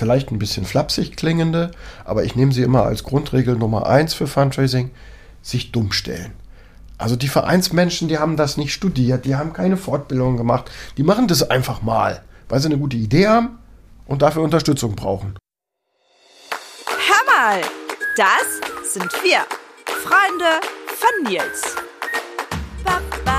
vielleicht ein bisschen flapsig klingende, aber ich nehme sie immer als Grundregel Nummer eins für Fundraising, sich dumm stellen. Also die Vereinsmenschen, die haben das nicht studiert, die haben keine Fortbildung gemacht, die machen das einfach mal, weil sie eine gute Idee haben und dafür Unterstützung brauchen. Hör mal, das sind wir, Freunde von Nils. Ba, ba,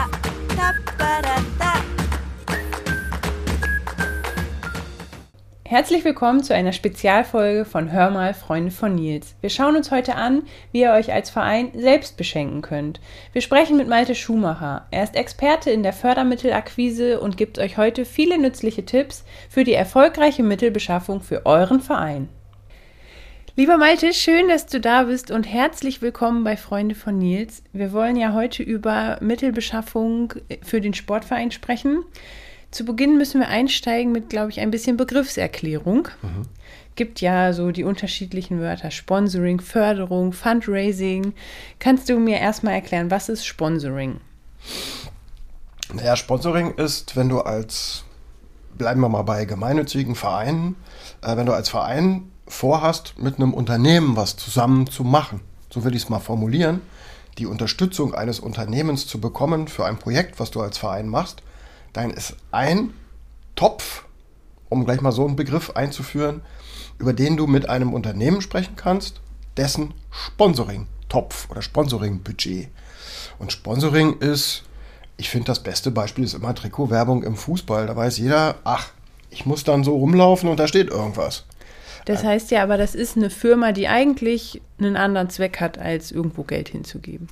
Herzlich willkommen zu einer Spezialfolge von Hör mal, Freunde von Nils. Wir schauen uns heute an, wie ihr euch als Verein selbst beschenken könnt. Wir sprechen mit Malte Schumacher. Er ist Experte in der Fördermittelakquise und gibt euch heute viele nützliche Tipps für die erfolgreiche Mittelbeschaffung für euren Verein. Lieber Malte, schön, dass du da bist und herzlich willkommen bei Freunde von Nils. Wir wollen ja heute über Mittelbeschaffung für den Sportverein sprechen. Zu Beginn müssen wir einsteigen mit, glaube ich, ein bisschen Begriffserklärung. Mhm. Gibt ja so die unterschiedlichen Wörter Sponsoring, Förderung, Fundraising. Kannst du mir erstmal erklären, was ist Sponsoring? Naja, Sponsoring ist, wenn du als, bleiben wir mal bei gemeinnützigen Vereinen, äh, wenn du als Verein vorhast, mit einem Unternehmen was zusammen zu machen, so will ich es mal formulieren, die Unterstützung eines Unternehmens zu bekommen für ein Projekt, was du als Verein machst, dann ist ein Topf, um gleich mal so einen Begriff einzuführen, über den du mit einem Unternehmen sprechen kannst, dessen Sponsoring-Topf oder Sponsoring-Budget. Und Sponsoring ist, ich finde, das beste Beispiel ist immer Trikotwerbung im Fußball. Da weiß jeder, ach, ich muss dann so rumlaufen und da steht irgendwas. Das heißt ja aber, das ist eine Firma, die eigentlich einen anderen Zweck hat, als irgendwo Geld hinzugeben.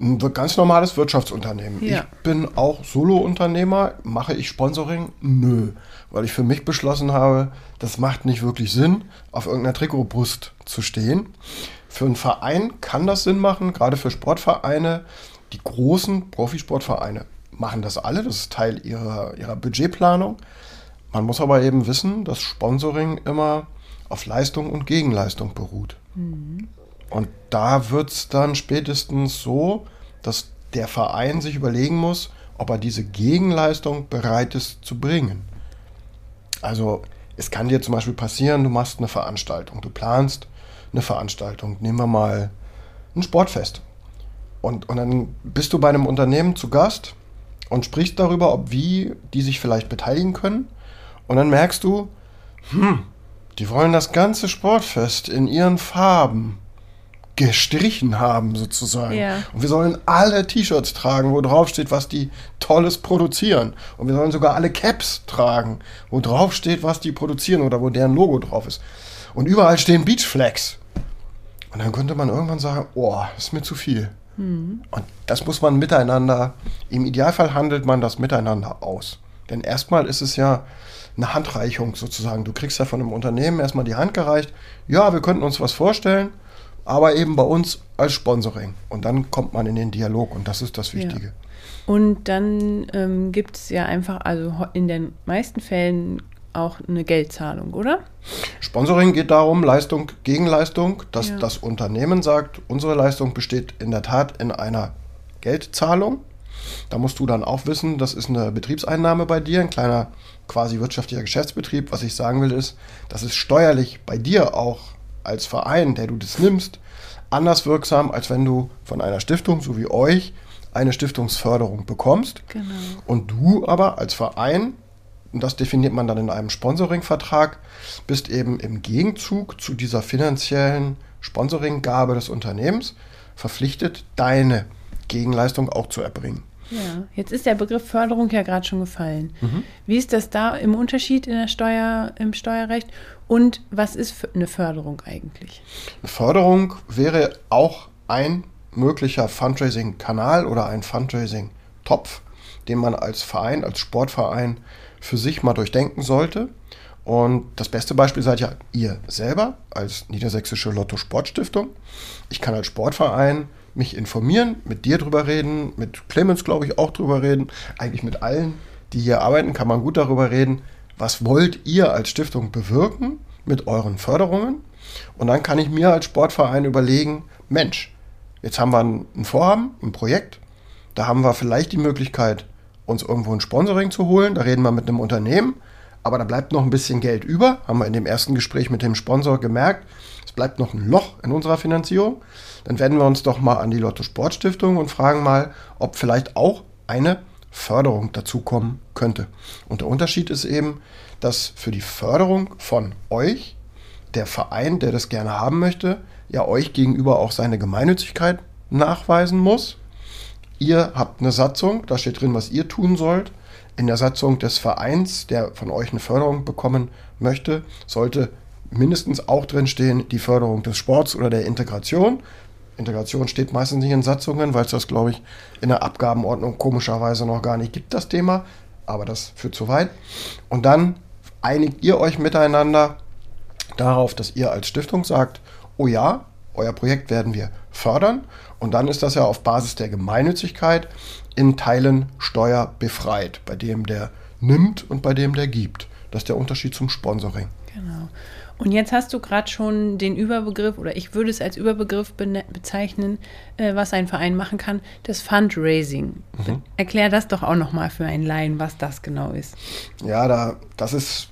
Ein ganz normales Wirtschaftsunternehmen. Ja. Ich bin auch Solo-Unternehmer. Mache ich Sponsoring? Nö. Weil ich für mich beschlossen habe, das macht nicht wirklich Sinn, auf irgendeiner Trikotbrust zu stehen. Für einen Verein kann das Sinn machen, gerade für Sportvereine. Die großen Profisportvereine machen das alle. Das ist Teil ihrer, ihrer Budgetplanung. Man muss aber eben wissen, dass Sponsoring immer auf Leistung und Gegenleistung beruht. Mhm. Und da wird es dann spätestens so, dass der Verein sich überlegen muss, ob er diese Gegenleistung bereit ist zu bringen. Also es kann dir zum Beispiel passieren, du machst eine Veranstaltung, du planst eine Veranstaltung, nehmen wir mal ein Sportfest. Und, und dann bist du bei einem Unternehmen zu Gast und sprichst darüber, ob wie die sich vielleicht beteiligen können. Und dann merkst du, hm, die wollen das ganze Sportfest in ihren Farben gestrichen haben, sozusagen. Ja. Und wir sollen alle T-Shirts tragen, wo drauf steht, was die Tolles produzieren. Und wir sollen sogar alle Caps tragen, wo drauf steht, was die produzieren oder wo deren Logo drauf ist. Und überall stehen Beachflags. Und dann könnte man irgendwann sagen, oh, ist mir zu viel. Mhm. Und das muss man miteinander, im Idealfall handelt man das miteinander aus. Denn erstmal ist es ja eine Handreichung sozusagen. Du kriegst ja von einem Unternehmen erstmal die Hand gereicht. Ja, wir könnten uns was vorstellen aber eben bei uns als Sponsoring. Und dann kommt man in den Dialog und das ist das Wichtige. Ja. Und dann ähm, gibt es ja einfach, also in den meisten Fällen auch eine Geldzahlung, oder? Sponsoring geht darum, Leistung gegen Leistung, dass ja. das Unternehmen sagt, unsere Leistung besteht in der Tat in einer Geldzahlung. Da musst du dann auch wissen, das ist eine Betriebseinnahme bei dir, ein kleiner quasi wirtschaftlicher Geschäftsbetrieb. Was ich sagen will, ist, das ist steuerlich bei dir auch als Verein, der du das nimmst, anders wirksam, als wenn du von einer Stiftung, so wie euch, eine Stiftungsförderung bekommst. Genau. Und du aber als Verein, und das definiert man dann in einem Sponsoringvertrag, bist eben im Gegenzug zu dieser finanziellen Sponsoringgabe des Unternehmens verpflichtet, deine Gegenleistung auch zu erbringen. Ja, jetzt ist der Begriff Förderung ja gerade schon gefallen. Mhm. Wie ist das da im Unterschied in der Steuer, im Steuerrecht und was ist eine Förderung eigentlich? Eine Förderung wäre auch ein möglicher Fundraising-Kanal oder ein Fundraising-Topf, den man als Verein, als Sportverein für sich mal durchdenken sollte. Und das beste Beispiel seid ja ihr selber als Niedersächsische Lotto Sportstiftung. Ich kann als Sportverein mich informieren, mit dir drüber reden, mit Clemens, glaube ich, auch drüber reden. Eigentlich mit allen, die hier arbeiten, kann man gut darüber reden, was wollt ihr als Stiftung bewirken mit euren Förderungen? Und dann kann ich mir als Sportverein überlegen, Mensch, jetzt haben wir ein Vorhaben, ein Projekt, da haben wir vielleicht die Möglichkeit, uns irgendwo ein Sponsoring zu holen, da reden wir mit einem Unternehmen, aber da bleibt noch ein bisschen Geld über. Haben wir in dem ersten Gespräch mit dem Sponsor gemerkt. Es bleibt noch ein Loch in unserer Finanzierung. Dann wenden wir uns doch mal an die Lotto Sportstiftung und fragen mal, ob vielleicht auch eine Förderung dazukommen könnte. Und der Unterschied ist eben, dass für die Förderung von euch der Verein, der das gerne haben möchte, ja euch gegenüber auch seine Gemeinnützigkeit nachweisen muss. Ihr habt eine Satzung, da steht drin, was ihr tun sollt. In der Satzung des Vereins, der von euch eine Förderung bekommen möchte, sollte mindestens auch drin stehen die Förderung des Sports oder der Integration. Integration steht meistens nicht in Satzungen, weil es das, glaube ich, in der Abgabenordnung komischerweise noch gar nicht gibt, das Thema. Aber das führt zu weit. Und dann einigt ihr euch miteinander darauf, dass ihr als Stiftung sagt, oh ja, euer Projekt werden wir fördern. Und dann ist das ja auf Basis der Gemeinnützigkeit in Teilen steuerbefreit, bei dem der nimmt und bei dem der gibt. Das ist der Unterschied zum Sponsoring. Genau. Und jetzt hast du gerade schon den Überbegriff, oder ich würde es als Überbegriff bezeichnen, äh, was ein Verein machen kann, das Fundraising. Mhm. Erklär das doch auch nochmal für einen Laien, was das genau ist. Ja, da, das ist,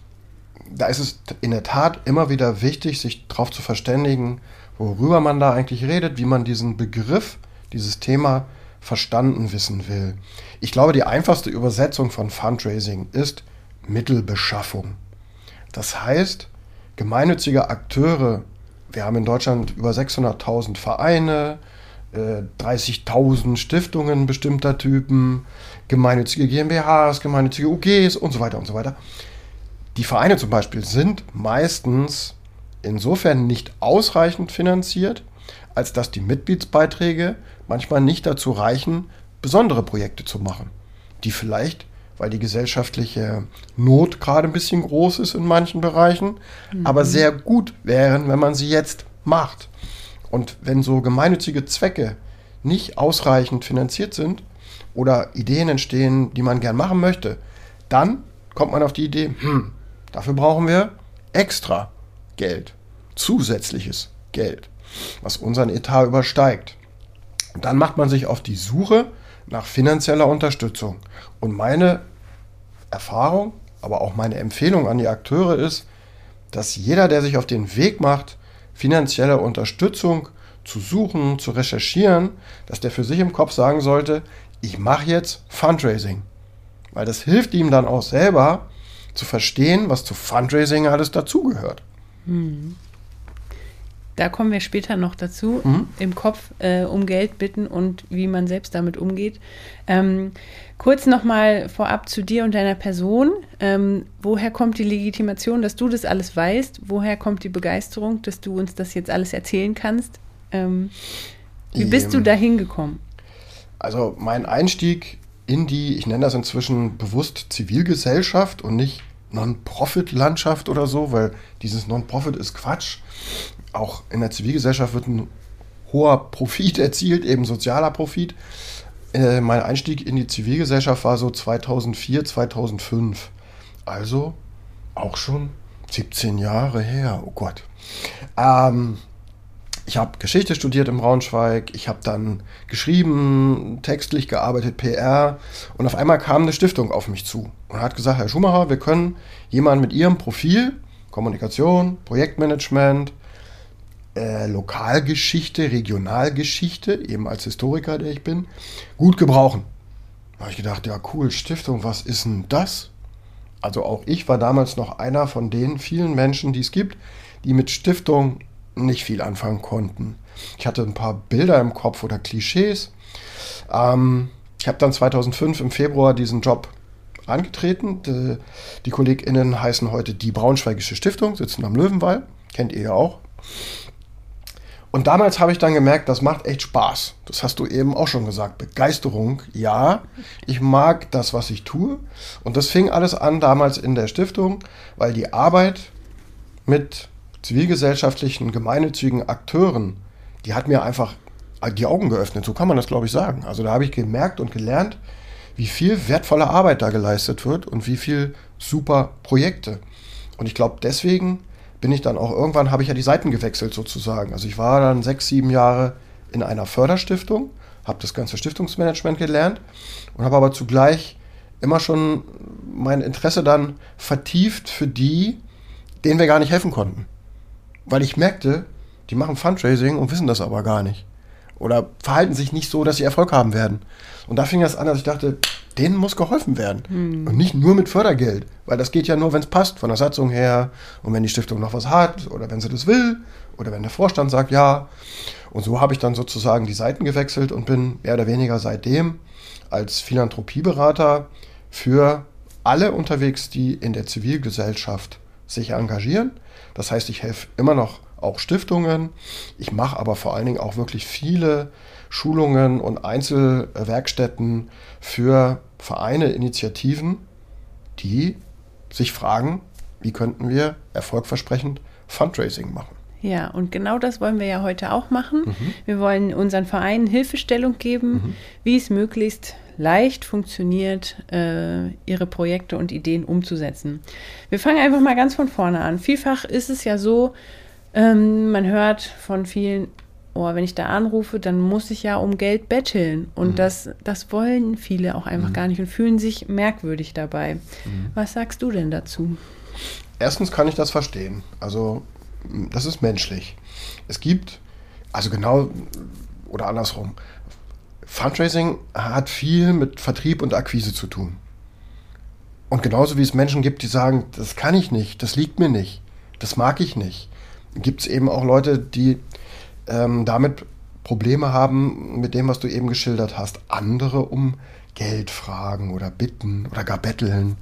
da ist es in der Tat immer wieder wichtig, sich darauf zu verständigen, worüber man da eigentlich redet, wie man diesen Begriff, dieses Thema verstanden wissen will. Ich glaube, die einfachste Übersetzung von Fundraising ist Mittelbeschaffung. Das heißt, gemeinnützige Akteure, wir haben in Deutschland über 600.000 Vereine, 30.000 äh, Stiftungen bestimmter Typen, gemeinnützige GmbHs, gemeinnützige UGs und so weiter und so weiter. Die Vereine zum Beispiel sind meistens insofern nicht ausreichend finanziert, als dass die Mitgliedsbeiträge manchmal nicht dazu reichen, besondere Projekte zu machen, die vielleicht weil die gesellschaftliche Not gerade ein bisschen groß ist in manchen Bereichen, mhm. aber sehr gut wären, wenn man sie jetzt macht. Und wenn so gemeinnützige Zwecke nicht ausreichend finanziert sind oder Ideen entstehen, die man gern machen möchte, dann kommt man auf die Idee, hm, dafür brauchen wir extra Geld, zusätzliches Geld, was unseren Etat übersteigt. Und dann macht man sich auf die Suche nach finanzieller Unterstützung. Und meine Erfahrung, aber auch meine Empfehlung an die Akteure ist, dass jeder, der sich auf den Weg macht, finanzielle Unterstützung zu suchen, zu recherchieren, dass der für sich im Kopf sagen sollte, ich mache jetzt Fundraising. Weil das hilft ihm dann auch selber zu verstehen, was zu Fundraising alles dazugehört. Hm. Da kommen wir später noch dazu, mhm. im Kopf äh, um Geld bitten und wie man selbst damit umgeht. Ähm, kurz nochmal vorab zu dir und deiner Person. Ähm, woher kommt die Legitimation, dass du das alles weißt? Woher kommt die Begeisterung, dass du uns das jetzt alles erzählen kannst? Ähm, wie bist du ähm, da hingekommen? Also mein Einstieg in die, ich nenne das inzwischen bewusst Zivilgesellschaft und nicht Non-Profit-Landschaft oder so, weil dieses Non-Profit ist Quatsch auch in der Zivilgesellschaft wird ein hoher Profit erzielt, eben sozialer Profit. Äh, mein Einstieg in die Zivilgesellschaft war so 2004, 2005. Also auch schon 17 Jahre her. Oh Gott. Ähm, ich habe Geschichte studiert in Braunschweig, ich habe dann geschrieben, textlich gearbeitet, PR und auf einmal kam eine Stiftung auf mich zu und hat gesagt, Herr Schumacher, wir können jemanden mit Ihrem Profil, Kommunikation, Projektmanagement, äh, Lokalgeschichte, Regionalgeschichte, eben als Historiker, der ich bin, gut gebrauchen. Da habe ich gedacht, ja cool, Stiftung, was ist denn das? Also auch ich war damals noch einer von den vielen Menschen, die es gibt, die mit Stiftung nicht viel anfangen konnten. Ich hatte ein paar Bilder im Kopf oder Klischees. Ähm, ich habe dann 2005 im Februar diesen Job angetreten. Die, die KollegInnen heißen heute die Braunschweigische Stiftung, sitzen am Löwenwall, kennt ihr ja auch. Und damals habe ich dann gemerkt, das macht echt Spaß. Das hast du eben auch schon gesagt. Begeisterung, ja. Ich mag das, was ich tue. Und das fing alles an damals in der Stiftung, weil die Arbeit mit zivilgesellschaftlichen, gemeinnützigen Akteuren, die hat mir einfach die Augen geöffnet. So kann man das, glaube ich, sagen. Also da habe ich gemerkt und gelernt, wie viel wertvolle Arbeit da geleistet wird und wie viel super Projekte. Und ich glaube, deswegen bin ich dann auch irgendwann, habe ich ja die Seiten gewechselt sozusagen. Also ich war dann sechs, sieben Jahre in einer Förderstiftung, habe das ganze Stiftungsmanagement gelernt und habe aber zugleich immer schon mein Interesse dann vertieft für die, denen wir gar nicht helfen konnten. Weil ich merkte, die machen Fundraising und wissen das aber gar nicht. Oder verhalten sich nicht so, dass sie Erfolg haben werden. Und da fing das an, dass ich dachte, denen muss geholfen werden. Hm. Und nicht nur mit Fördergeld. Weil das geht ja nur, wenn es passt, von der Satzung her. Und wenn die Stiftung noch was hat oder wenn sie das will. Oder wenn der Vorstand sagt ja. Und so habe ich dann sozusagen die Seiten gewechselt und bin mehr oder weniger seitdem als Philanthropieberater für alle unterwegs, die in der Zivilgesellschaft sich engagieren. Das heißt, ich helfe immer noch auch Stiftungen. Ich mache aber vor allen Dingen auch wirklich viele Schulungen und Einzelwerkstätten für Vereine, Initiativen, die sich fragen, wie könnten wir erfolgversprechend Fundraising machen. Ja, und genau das wollen wir ja heute auch machen. Mhm. Wir wollen unseren Vereinen Hilfestellung geben, mhm. wie es möglichst leicht funktioniert, äh, ihre Projekte und Ideen umzusetzen. Wir fangen einfach mal ganz von vorne an. Vielfach ist es ja so, ähm, man hört von vielen, oh, wenn ich da anrufe, dann muss ich ja um Geld betteln. Und mhm. das, das wollen viele auch einfach mhm. gar nicht und fühlen sich merkwürdig dabei. Mhm. Was sagst du denn dazu? Erstens kann ich das verstehen. Also das ist menschlich. Es gibt, also genau oder andersrum, Fundraising hat viel mit Vertrieb und Akquise zu tun. Und genauso wie es Menschen gibt, die sagen, das kann ich nicht, das liegt mir nicht, das mag ich nicht, gibt es eben auch Leute, die ähm, damit Probleme haben mit dem, was du eben geschildert hast. Andere um Geld fragen oder bitten oder gar betteln.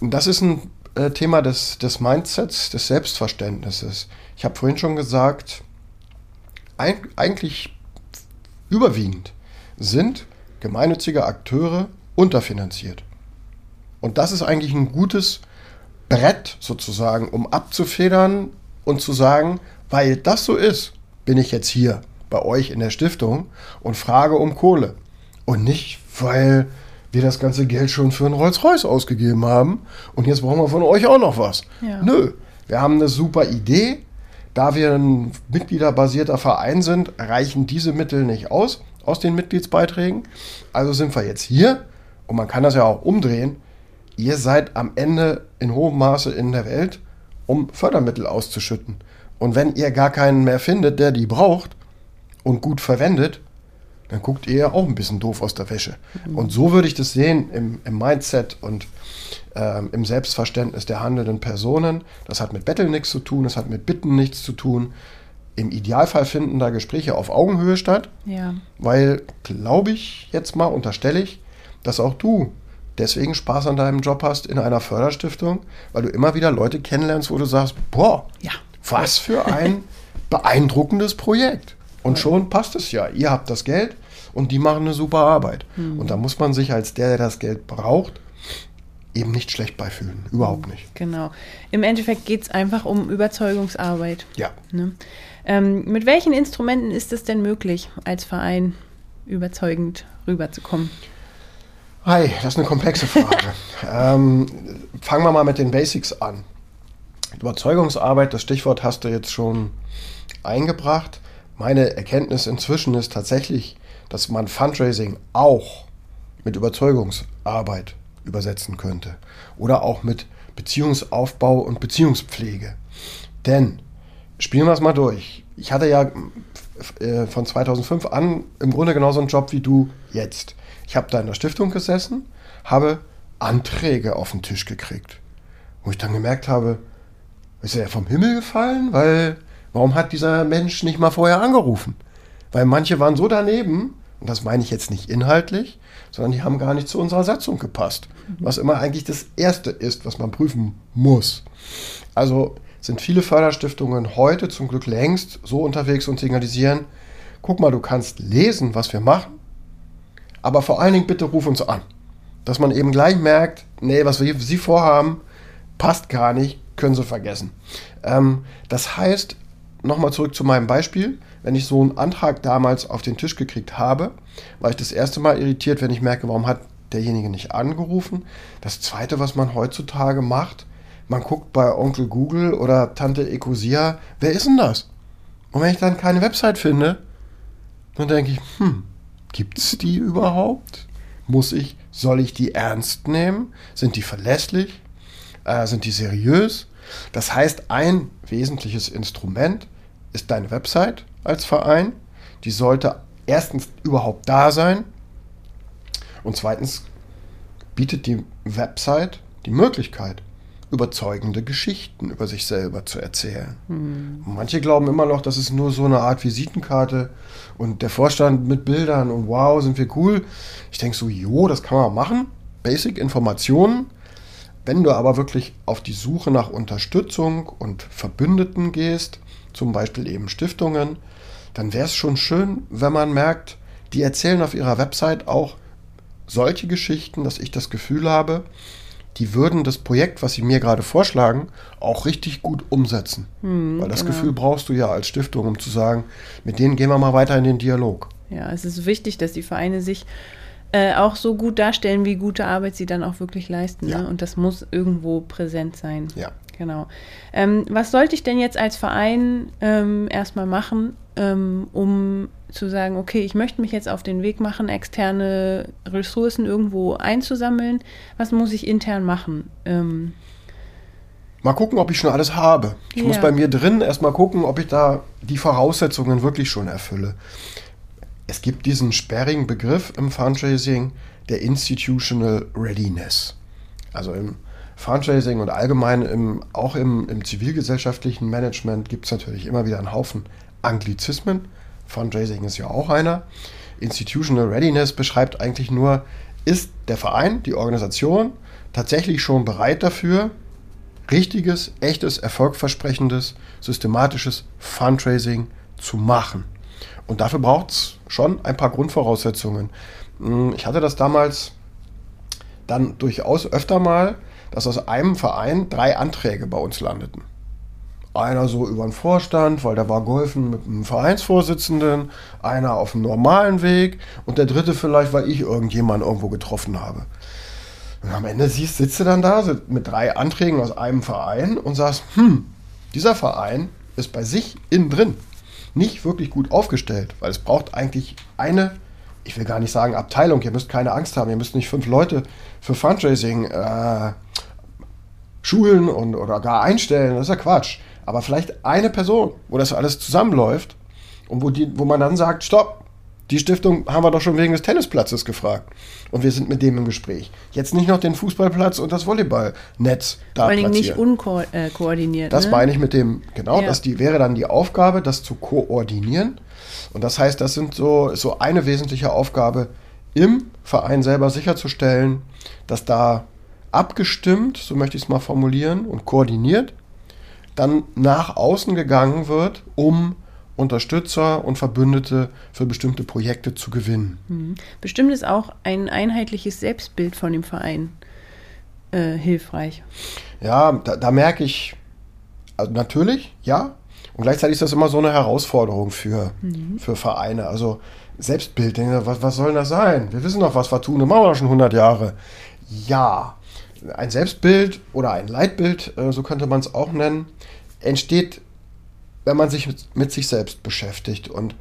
Das ist ein äh, Thema des, des Mindsets, des Selbstverständnisses. Ich habe vorhin schon gesagt, ein, eigentlich überwiegend sind gemeinnützige Akteure unterfinanziert. Und das ist eigentlich ein gutes Brett sozusagen, um abzufedern und zu sagen, weil das so ist, bin ich jetzt hier bei euch in der Stiftung und frage um Kohle. Und nicht, weil wir das ganze Geld schon für einen Rolls-Royce ausgegeben haben und jetzt brauchen wir von euch auch noch was. Ja. Nö, wir haben eine super Idee. Da wir ein mitgliederbasierter Verein sind, reichen diese Mittel nicht aus, aus den Mitgliedsbeiträgen. Also sind wir jetzt hier und man kann das ja auch umdrehen. Ihr seid am Ende in hohem Maße in der Welt, um Fördermittel auszuschütten. Und wenn ihr gar keinen mehr findet, der die braucht und gut verwendet, dann guckt ihr auch ein bisschen doof aus der Wäsche. Mhm. Und so würde ich das sehen im, im Mindset und ähm, im Selbstverständnis der handelnden Personen. Das hat mit Betteln nichts zu tun, das hat mit Bitten nichts zu tun. Im Idealfall finden da Gespräche auf Augenhöhe statt, ja. weil, glaube ich, jetzt mal unterstelle ich, dass auch du deswegen Spaß an deinem Job hast in einer Förderstiftung, weil du immer wieder Leute kennenlernst, wo du sagst, boah, ja. was für ein beeindruckendes Projekt. Und schon passt es ja. Ihr habt das Geld und die machen eine super Arbeit. Mhm. Und da muss man sich als der, der das Geld braucht, eben nicht schlecht beifühlen. Überhaupt nicht. Genau. Im Endeffekt geht es einfach um Überzeugungsarbeit. Ja. Ne? Ähm, mit welchen Instrumenten ist es denn möglich, als Verein überzeugend rüberzukommen? Hi, das ist eine komplexe Frage. ähm, fangen wir mal mit den Basics an. Überzeugungsarbeit, das Stichwort hast du jetzt schon eingebracht. Meine Erkenntnis inzwischen ist tatsächlich, dass man Fundraising auch mit Überzeugungsarbeit übersetzen könnte. Oder auch mit Beziehungsaufbau und Beziehungspflege. Denn, spielen wir es mal durch. Ich hatte ja äh, von 2005 an im Grunde genauso einen Job wie du jetzt. Ich habe da in der Stiftung gesessen, habe Anträge auf den Tisch gekriegt. Wo ich dann gemerkt habe, ist er vom Himmel gefallen? Weil Warum hat dieser Mensch nicht mal vorher angerufen? Weil manche waren so daneben, und das meine ich jetzt nicht inhaltlich, sondern die haben gar nicht zu unserer Satzung gepasst. Was immer eigentlich das Erste ist, was man prüfen muss. Also sind viele Förderstiftungen heute zum Glück längst so unterwegs und signalisieren, guck mal, du kannst lesen, was wir machen, aber vor allen Dingen bitte ruf uns an. Dass man eben gleich merkt, nee, was wir Sie vorhaben, passt gar nicht, können Sie vergessen. Ähm, das heißt, nochmal zurück zu meinem Beispiel. Wenn ich so einen Antrag damals auf den Tisch gekriegt habe, war ich das erste Mal irritiert, wenn ich merke, warum hat derjenige nicht angerufen. Das zweite, was man heutzutage macht, man guckt bei Onkel Google oder Tante Ecosia, wer ist denn das? Und wenn ich dann keine Website finde, dann denke ich, hm, gibt es die überhaupt? muss ich, soll ich die ernst nehmen? Sind die verlässlich? Äh, sind die seriös? Das heißt, ein wesentliches Instrument ist deine Website als Verein. Die sollte erstens überhaupt da sein und zweitens bietet die Website die Möglichkeit, überzeugende Geschichten über sich selber zu erzählen. Mhm. Manche glauben immer noch, das ist nur so eine Art Visitenkarte und der Vorstand mit Bildern und wow, sind wir cool. Ich denke so, jo, das kann man machen. Basic Informationen. Wenn du aber wirklich auf die Suche nach Unterstützung und Verbündeten gehst, zum Beispiel eben Stiftungen, dann wäre es schon schön, wenn man merkt, die erzählen auf ihrer Website auch solche Geschichten, dass ich das Gefühl habe, die würden das Projekt, was sie mir gerade vorschlagen, auch richtig gut umsetzen. Hm, Weil das genau. Gefühl brauchst du ja als Stiftung, um zu sagen, mit denen gehen wir mal weiter in den Dialog. Ja, es ist wichtig, dass die Vereine sich äh, auch so gut darstellen, wie gute Arbeit sie dann auch wirklich leisten. Ne? Ja. Ne? Und das muss irgendwo präsent sein. Ja. Genau. Ähm, was sollte ich denn jetzt als Verein ähm, erstmal machen, ähm, um zu sagen, okay, ich möchte mich jetzt auf den Weg machen, externe Ressourcen irgendwo einzusammeln. Was muss ich intern machen? Ähm, mal gucken, ob ich schon alles habe. Ich ja. muss bei mir drin erstmal gucken, ob ich da die Voraussetzungen wirklich schon erfülle. Es gibt diesen sperrigen Begriff im Fundraising der Institutional Readiness. Also im Fundraising und allgemein im, auch im, im zivilgesellschaftlichen Management gibt es natürlich immer wieder einen Haufen Anglizismen. Fundraising ist ja auch einer. Institutional Readiness beschreibt eigentlich nur, ist der Verein, die Organisation tatsächlich schon bereit dafür, richtiges, echtes, erfolgversprechendes, systematisches Fundraising zu machen. Und dafür braucht es schon ein paar Grundvoraussetzungen. Hm, ich hatte das damals dann durchaus öfter mal, dass aus einem Verein drei Anträge bei uns landeten. Einer so über den Vorstand, weil da war geholfen mit einem Vereinsvorsitzenden, einer auf dem normalen Weg und der dritte vielleicht, weil ich irgendjemanden irgendwo getroffen habe. Und am Ende siehst, sitzt du dann da mit drei Anträgen aus einem Verein und sagst, hm, dieser Verein ist bei sich innen drin nicht wirklich gut aufgestellt, weil es braucht eigentlich eine, ich will gar nicht sagen Abteilung, ihr müsst keine Angst haben, ihr müsst nicht fünf Leute für Fundraising äh, schulen und, oder gar einstellen, das ist ja Quatsch. Aber vielleicht eine Person, wo das alles zusammenläuft und wo, die, wo man dann sagt, stopp, die Stiftung haben wir doch schon wegen des Tennisplatzes gefragt. Und wir sind mit dem im Gespräch. Jetzt nicht noch den Fußballplatz und das Volleyballnetz da Vor allem nicht unkoordiniert. Das ne? meine ich mit dem, genau, ja. das die, wäre dann die Aufgabe, das zu koordinieren. Und das heißt, das sind so, so eine wesentliche Aufgabe, im Verein selber sicherzustellen, dass da abgestimmt, so möchte ich es mal formulieren, und koordiniert, dann nach außen gegangen wird, um Unterstützer und Verbündete für bestimmte Projekte zu gewinnen. Mhm. Bestimmt ist auch ein einheitliches Selbstbild von dem Verein äh, hilfreich. Ja, da, da merke ich, also natürlich, ja. Und gleichzeitig ist das immer so eine Herausforderung für, mhm. für Vereine. Also Selbstbild, was, was soll das sein? Wir wissen doch, was wir tun, das machen wir doch schon 100 Jahre. Ja, ein Selbstbild oder ein Leitbild, äh, so könnte man es auch nennen, entsteht, wenn man sich mit, mit, sich selbst beschäftigt. Und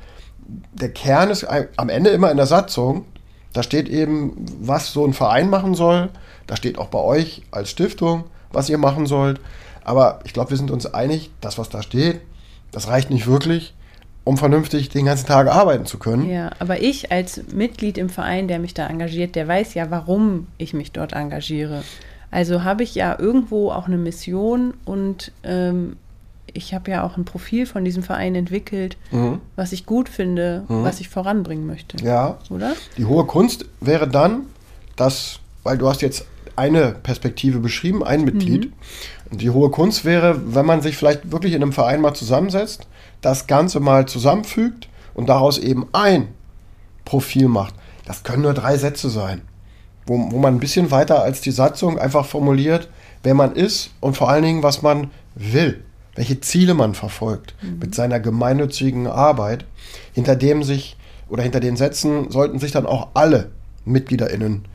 der Kern ist am Ende immer in der Satzung. Da steht eben, was so ein Verein machen soll. Da steht auch bei euch als Stiftung, was ihr machen sollt. Aber ich glaube, wir sind uns einig, das, was da steht, das reicht nicht wirklich, um vernünftig den ganzen Tag arbeiten zu können. Ja, aber ich als Mitglied im Verein, der mich da engagiert, der weiß ja, warum ich mich dort engagiere. Also habe ich ja irgendwo auch eine Mission und ähm, ich habe ja auch ein Profil von diesem Verein entwickelt, mhm. was ich gut finde, mhm. was ich voranbringen möchte. Ja. Oder? Die hohe Kunst wäre dann, dass, weil du hast jetzt eine Perspektive beschrieben, ein Mitglied. Mhm. Und die hohe Kunst wäre, wenn man sich vielleicht wirklich in einem Verein mal zusammensetzt, das Ganze mal zusammenfügt und daraus eben ein Profil macht. Das können nur drei Sätze sein wo, wo man ein bisschen weiter als die Satzung einfach formuliert, wer man ist und vor allen Dingen, was man will, welche Ziele man verfolgt mhm. mit seiner gemeinnützigen Arbeit, hinter dem sich oder hinter den Sätzen sollten sich dann auch alle MitgliederInnen,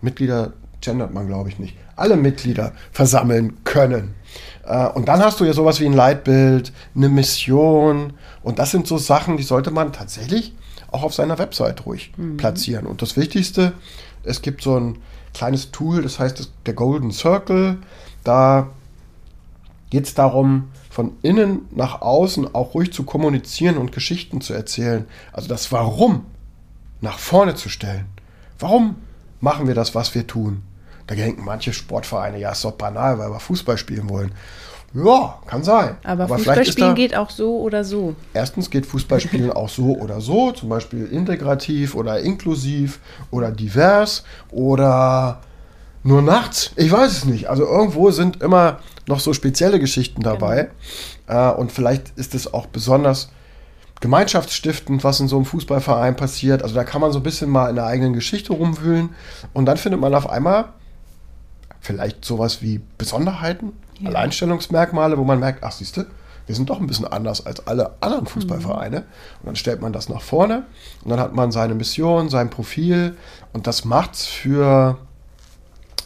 Mitglieder gendert man glaube ich nicht, alle Mitglieder versammeln können. Äh, und dann hast du ja sowas wie ein Leitbild, eine Mission und das sind so Sachen, die sollte man tatsächlich auch auf seiner Website ruhig mhm. platzieren. Und das Wichtigste, Es gibt so ein kleines Tool, das heißt der Golden Circle. Da geht es darum, von innen nach außen auch ruhig zu kommunizieren und Geschichten zu erzählen. Also das Warum nach vorne zu stellen. Warum machen wir das, was wir tun? Da denken manche Sportvereine, ja, ist doch banal, weil wir Fußball spielen wollen. Ja, kann sein. Aber, Aber Fußballspielen geht auch so oder so. Erstens geht Fußballspielen auch so oder so, zum Beispiel integrativ oder inklusiv oder divers oder nur nachts. Ich weiß es nicht. Also irgendwo sind immer noch so spezielle Geschichten dabei. Genau. Und vielleicht ist es auch besonders gemeinschaftsstiftend, was in so einem Fußballverein passiert. Also da kann man so ein bisschen mal in der eigenen Geschichte rumwühlen und dann findet man auf einmal vielleicht sowas wie Besonderheiten, ja. Alleinstellungsmerkmale, wo man merkt, ach siehst du, wir sind doch ein bisschen anders als alle anderen mhm. Fußballvereine. Mhm. Und dann stellt man das nach vorne und dann hat man seine Mission, sein Profil und das macht es für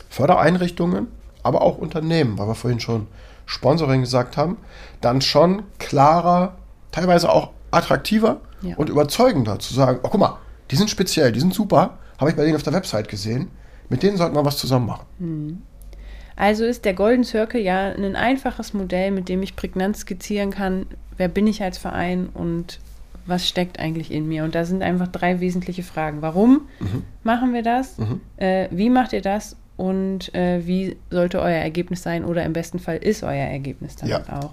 Fördereinrichtungen, aber auch Unternehmen, weil wir vorhin schon Sponsoring gesagt haben, dann schon klarer, teilweise auch attraktiver ja. und überzeugender zu sagen, oh guck mal, die sind speziell, die sind super, habe ich bei denen auf der Website gesehen, mit denen sollten wir was zusammen machen. Mhm. Also ist der Golden Circle ja ein einfaches Modell, mit dem ich prägnant skizzieren kann, wer bin ich als Verein und was steckt eigentlich in mir. Und da sind einfach drei wesentliche Fragen. Warum mhm. machen wir das? Mhm. Äh, wie macht ihr das? Und äh, wie sollte euer Ergebnis sein? Oder im besten Fall ist euer Ergebnis dann ja. auch.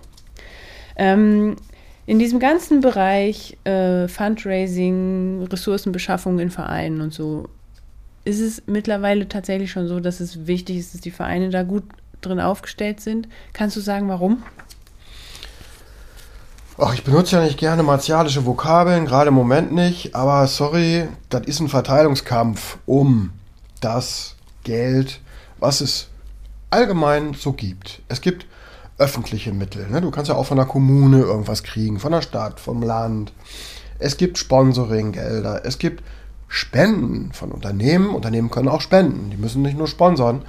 Ähm, in diesem ganzen Bereich äh, Fundraising, Ressourcenbeschaffung in Vereinen und so ist es mittlerweile tatsächlich schon so, dass es wichtig ist, dass die Vereine da gut drin aufgestellt sind. Kannst du sagen, warum? Ach, ich benutze ja nicht gerne martialische Vokabeln, gerade im Moment nicht, aber sorry, das ist ein Verteilungskampf um das Geld, was es allgemein so gibt. Es gibt öffentliche Mittel. Ne? Du kannst ja auch von der Kommune irgendwas kriegen, von der Stadt, vom Land. Es gibt Sponsoringgelder, es gibt Spenden von Unternehmen. Unternehmen können auch spenden, die müssen nicht nur sponsern.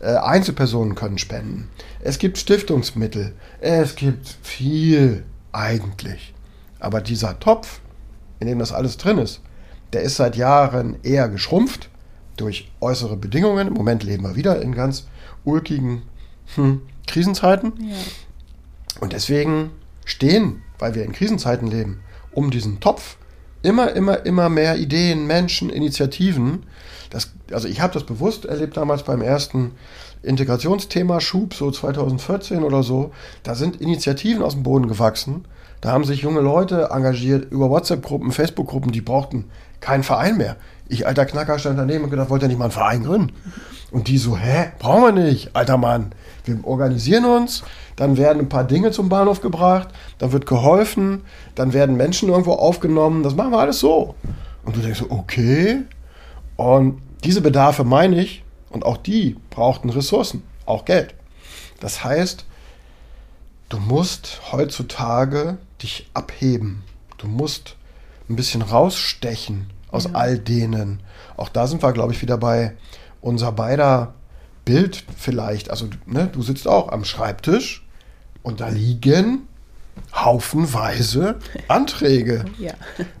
Äh, Einzelpersonen können spenden. Es gibt Stiftungsmittel. Es gibt viel eigentlich. Aber dieser Topf, in dem das alles drin ist, der ist seit Jahren eher geschrumpft durch äußere Bedingungen. Im Moment leben wir wieder in ganz ulkigen hm, Krisenzeiten. Ja. Und deswegen stehen, weil wir in Krisenzeiten leben, um diesen Topf immer, immer, immer mehr Ideen, Menschen, Initiativen. Das, also ich habe das bewusst erlebt damals beim ersten Integrationsthema Schub, so 2014 oder so. Da sind Initiativen aus dem Boden gewachsen. Da haben sich junge Leute engagiert über WhatsApp-Gruppen, Facebook-Gruppen, die brauchten keinen Verein mehr. Ich, alter Knacker, stand daneben und gedacht, wollt ihr nicht mal einen Verein gründen? Und die so, hä, brauchen wir nicht, alter Mann. Wir organisieren uns, dann werden ein paar Dinge zum Bahnhof gebracht, dann wird geholfen, dann werden Menschen irgendwo aufgenommen, das machen wir alles so. Und du denkst so, okay. Und diese Bedarfe meine ich, und auch die brauchten Ressourcen, auch Geld. Das heißt, du musst heutzutage dich abheben. Du musst ein bisschen rausstechen aus ja. all denen. Auch da sind wir, glaube ich, wieder bei unser beider Bild vielleicht. Also, ne, du sitzt auch am Schreibtisch und da liegen haufenweise Anträge. Ja.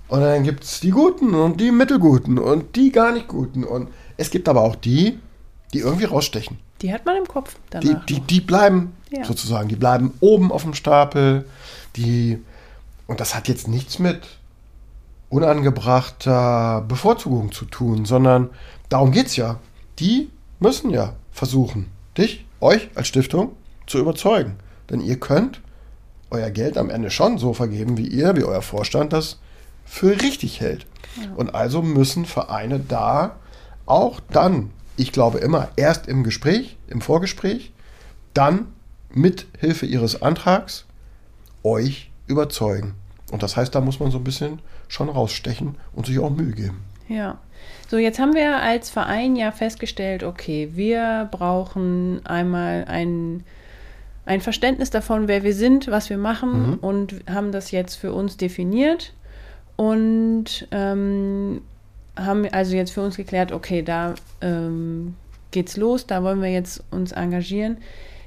Und dann gibt es die guten und die mittelguten und die gar nicht guten. Und es gibt aber auch die, die irgendwie rausstechen. Die hat man im Kopf. Die, die, die bleiben ja. sozusagen, die bleiben oben auf dem Stapel. Die, und das hat jetzt nichts mit unangebrachter Bevorzugung zu tun, sondern darum geht es ja. Die müssen ja versuchen, dich, euch als Stiftung zu überzeugen. Denn ihr könnt euer Geld am Ende schon so vergeben, wie ihr, wie euer Vorstand das für richtig hält. Ja. Und also müssen Vereine da auch dann, ich glaube immer, erst im Gespräch, im Vorgespräch, dann mit Hilfe ihres Antrags euch überzeugen. Und das heißt, da muss man so ein bisschen schon rausstechen und sich auch Mühe geben. Ja. So, jetzt haben wir als Verein ja festgestellt, okay, wir brauchen einmal ein, ein Verständnis davon, wer wir sind, was wir machen mhm. und haben das jetzt für uns definiert und ähm, haben also jetzt für uns geklärt, okay, da ähm, geht's los, da wollen wir jetzt uns engagieren.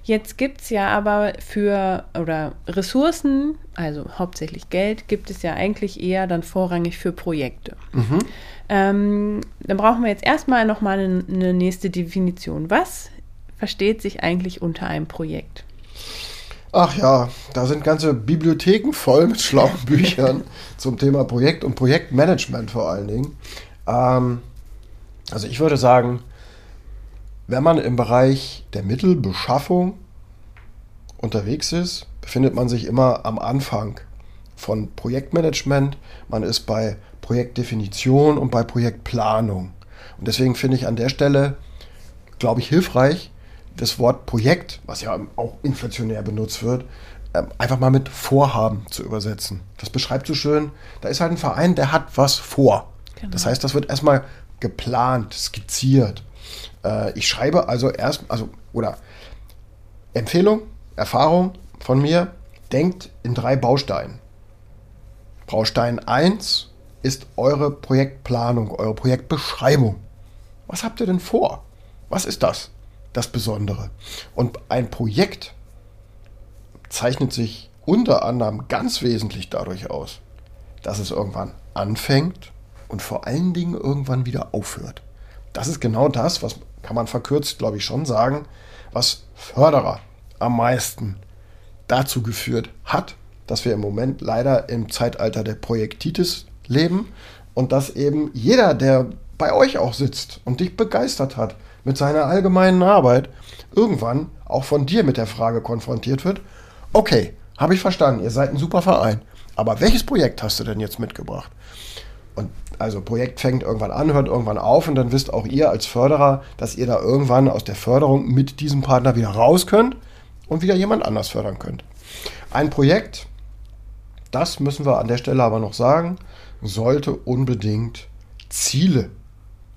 Jetzt gibt es ja aber für oder Ressourcen, also hauptsächlich Geld, gibt es ja eigentlich eher dann vorrangig für Projekte. Mhm. Ähm, dann brauchen wir jetzt erstmal nochmal eine, eine nächste Definition. Was versteht sich eigentlich unter einem Projekt? Ach ja, da sind ganze Bibliotheken voll mit schlauen Büchern zum Thema Projekt und Projektmanagement vor allen Dingen. Ähm, also ich würde sagen, wenn man im Bereich der Mittelbeschaffung unterwegs ist, befindet man sich immer am Anfang von Projektmanagement. Man ist bei Projektdefinition und bei Projektplanung. Und deswegen finde ich an der Stelle, glaube ich, hilfreich, das Wort Projekt, was ja auch inflationär benutzt wird, ähm, einfach mal mit Vorhaben zu übersetzen. Das beschreibt so schön, da ist halt ein Verein, der hat was vor. Genau. Das heißt, das wird erstmal geplant, skizziert. Äh, ich schreibe also erst, also, oder Empfehlung, Erfahrung von mir, denkt in drei Bausteinen. Baustein 1 ist eure Projektplanung, eure Projektbeschreibung. Was habt ihr denn vor? Was ist das? das Besondere. Und ein Projekt zeichnet sich unter anderem ganz wesentlich dadurch aus, dass es irgendwann anfängt und vor allen Dingen irgendwann wieder aufhört. Das ist genau das, was kann man verkürzt, glaube ich, schon sagen, was Förderer am meisten dazu geführt hat, dass wir im Moment leider im Zeitalter der Projektitis leben und dass eben jeder, der bei euch auch sitzt und dich begeistert hat, mit seiner allgemeinen Arbeit irgendwann auch von dir mit der Frage konfrontiert wird, okay, habe ich verstanden, ihr seid ein super Verein, aber welches Projekt hast du denn jetzt mitgebracht? Und also Projekt fängt irgendwann an, hört irgendwann auf und dann wisst auch ihr als Förderer, dass ihr da irgendwann aus der Förderung mit diesem Partner wieder raus könnt und wieder jemand anders fördern könnt. Ein Projekt, das müssen wir an der Stelle aber noch sagen, sollte unbedingt Ziele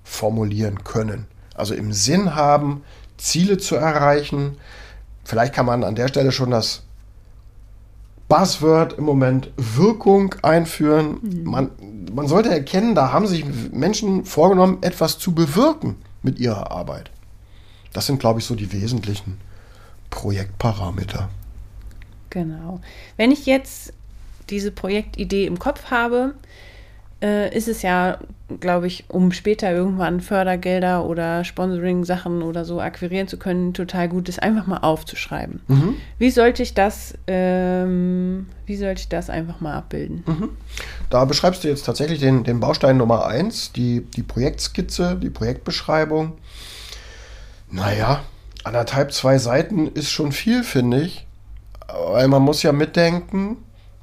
formulieren können also im Sinn haben, Ziele zu erreichen. Vielleicht kann man an der Stelle schon das Buzzword im Moment Wirkung einführen. Mhm. Man, man sollte erkennen, da haben sich Menschen vorgenommen, etwas zu bewirken mit ihrer Arbeit. Das sind, glaube ich, so die wesentlichen Projektparameter. Genau. Wenn ich jetzt diese Projektidee im Kopf habe, äh, ist es ja, glaube ich, um später irgendwann Fördergelder oder Sponsoring-Sachen oder so akquirieren zu können, total gut, das einfach mal aufzuschreiben. Mhm. Wie sollte ich das, ähm, wie sollte ich das einfach mal abbilden? Mhm. Da beschreibst du jetzt tatsächlich den, den Baustein Nummer 1, die, die Projektskizze, die Projektbeschreibung. Naja, anderthalb, zwei Seiten ist schon viel, finde ich. Weil man muss ja mitdenken,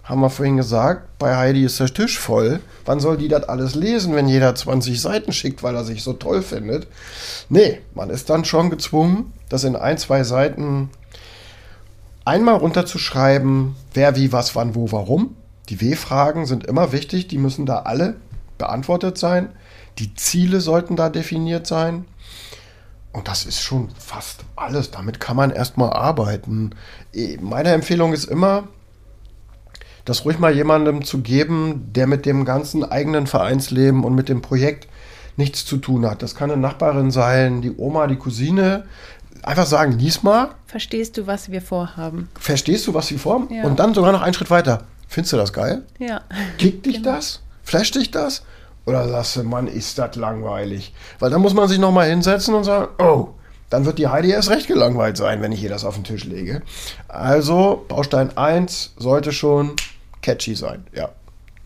haben wir vorhin gesagt, bei Heidi ist der Tisch voll. Wann soll die das alles lesen, wenn jeder 20 Seiten schickt, weil er sich so toll findet? Nee, man ist dann schon gezwungen, das in ein, zwei Seiten einmal runterzuschreiben, wer, wie, was, wann, wo, warum. Die W-Fragen sind immer wichtig, die müssen da alle beantwortet sein. Die Ziele sollten da definiert sein. Und das ist schon fast alles. Damit kann man erstmal arbeiten. Meine Empfehlung ist immer, das ruhig mal jemandem zu geben, der mit dem ganzen eigenen Vereinsleben und mit dem Projekt nichts zu tun hat. Das kann eine Nachbarin sein, die Oma, die Cousine. Einfach sagen, lies mal. Verstehst du, was wir vorhaben? Verstehst du, was wir vorhaben? Ja. Und dann sogar noch einen Schritt weiter. Findest du das geil? Ja. Kickt dich genau. das? Flasht dich das? Oder sagst du, Mann, ist das langweilig? Weil dann muss man sich nochmal hinsetzen und sagen, oh, dann wird die Heidi erst recht gelangweilt sein, wenn ich ihr das auf den Tisch lege. Also, Baustein 1 sollte schon catchy sein, ja.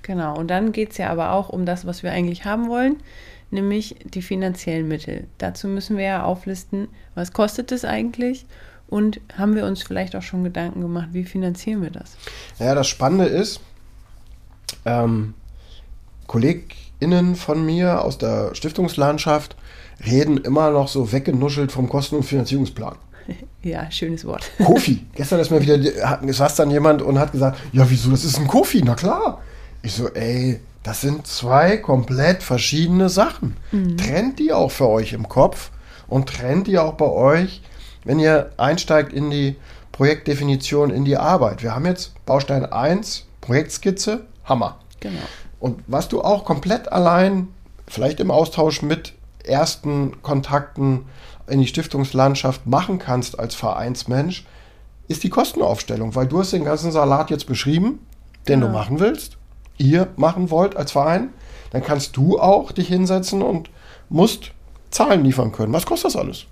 Genau, und dann geht es ja aber auch um das, was wir eigentlich haben wollen, nämlich die finanziellen Mittel. Dazu müssen wir ja auflisten, was kostet es eigentlich und haben wir uns vielleicht auch schon Gedanken gemacht, wie finanzieren wir das? Ja, das Spannende ist, ähm, KollegInnen von mir aus der Stiftungslandschaft reden immer noch so weggenuschelt vom Kosten- und Finanzierungsplan. Ja, schönes Wort. Kofi. Gestern ist mir wieder, saß dann jemand und hat gesagt, ja, wieso, das ist ein Kofi, na klar. Ich so, ey, das sind zwei komplett verschiedene Sachen. Mhm. Trennt die auch für euch im Kopf und trennt die auch bei euch, wenn ihr einsteigt in die Projektdefinition, in die Arbeit. Wir haben jetzt Baustein 1, Projektskizze, Hammer. Genau. Und was du auch komplett allein, vielleicht im Austausch mit ersten Kontakten in die Stiftungslandschaft machen kannst als Vereinsmensch, ist die Kostenaufstellung, weil du hast den ganzen Salat jetzt beschrieben, den ja. du machen willst, ihr machen wollt als Verein, dann kannst du auch dich hinsetzen und musst Zahlen liefern können. Was kostet das alles?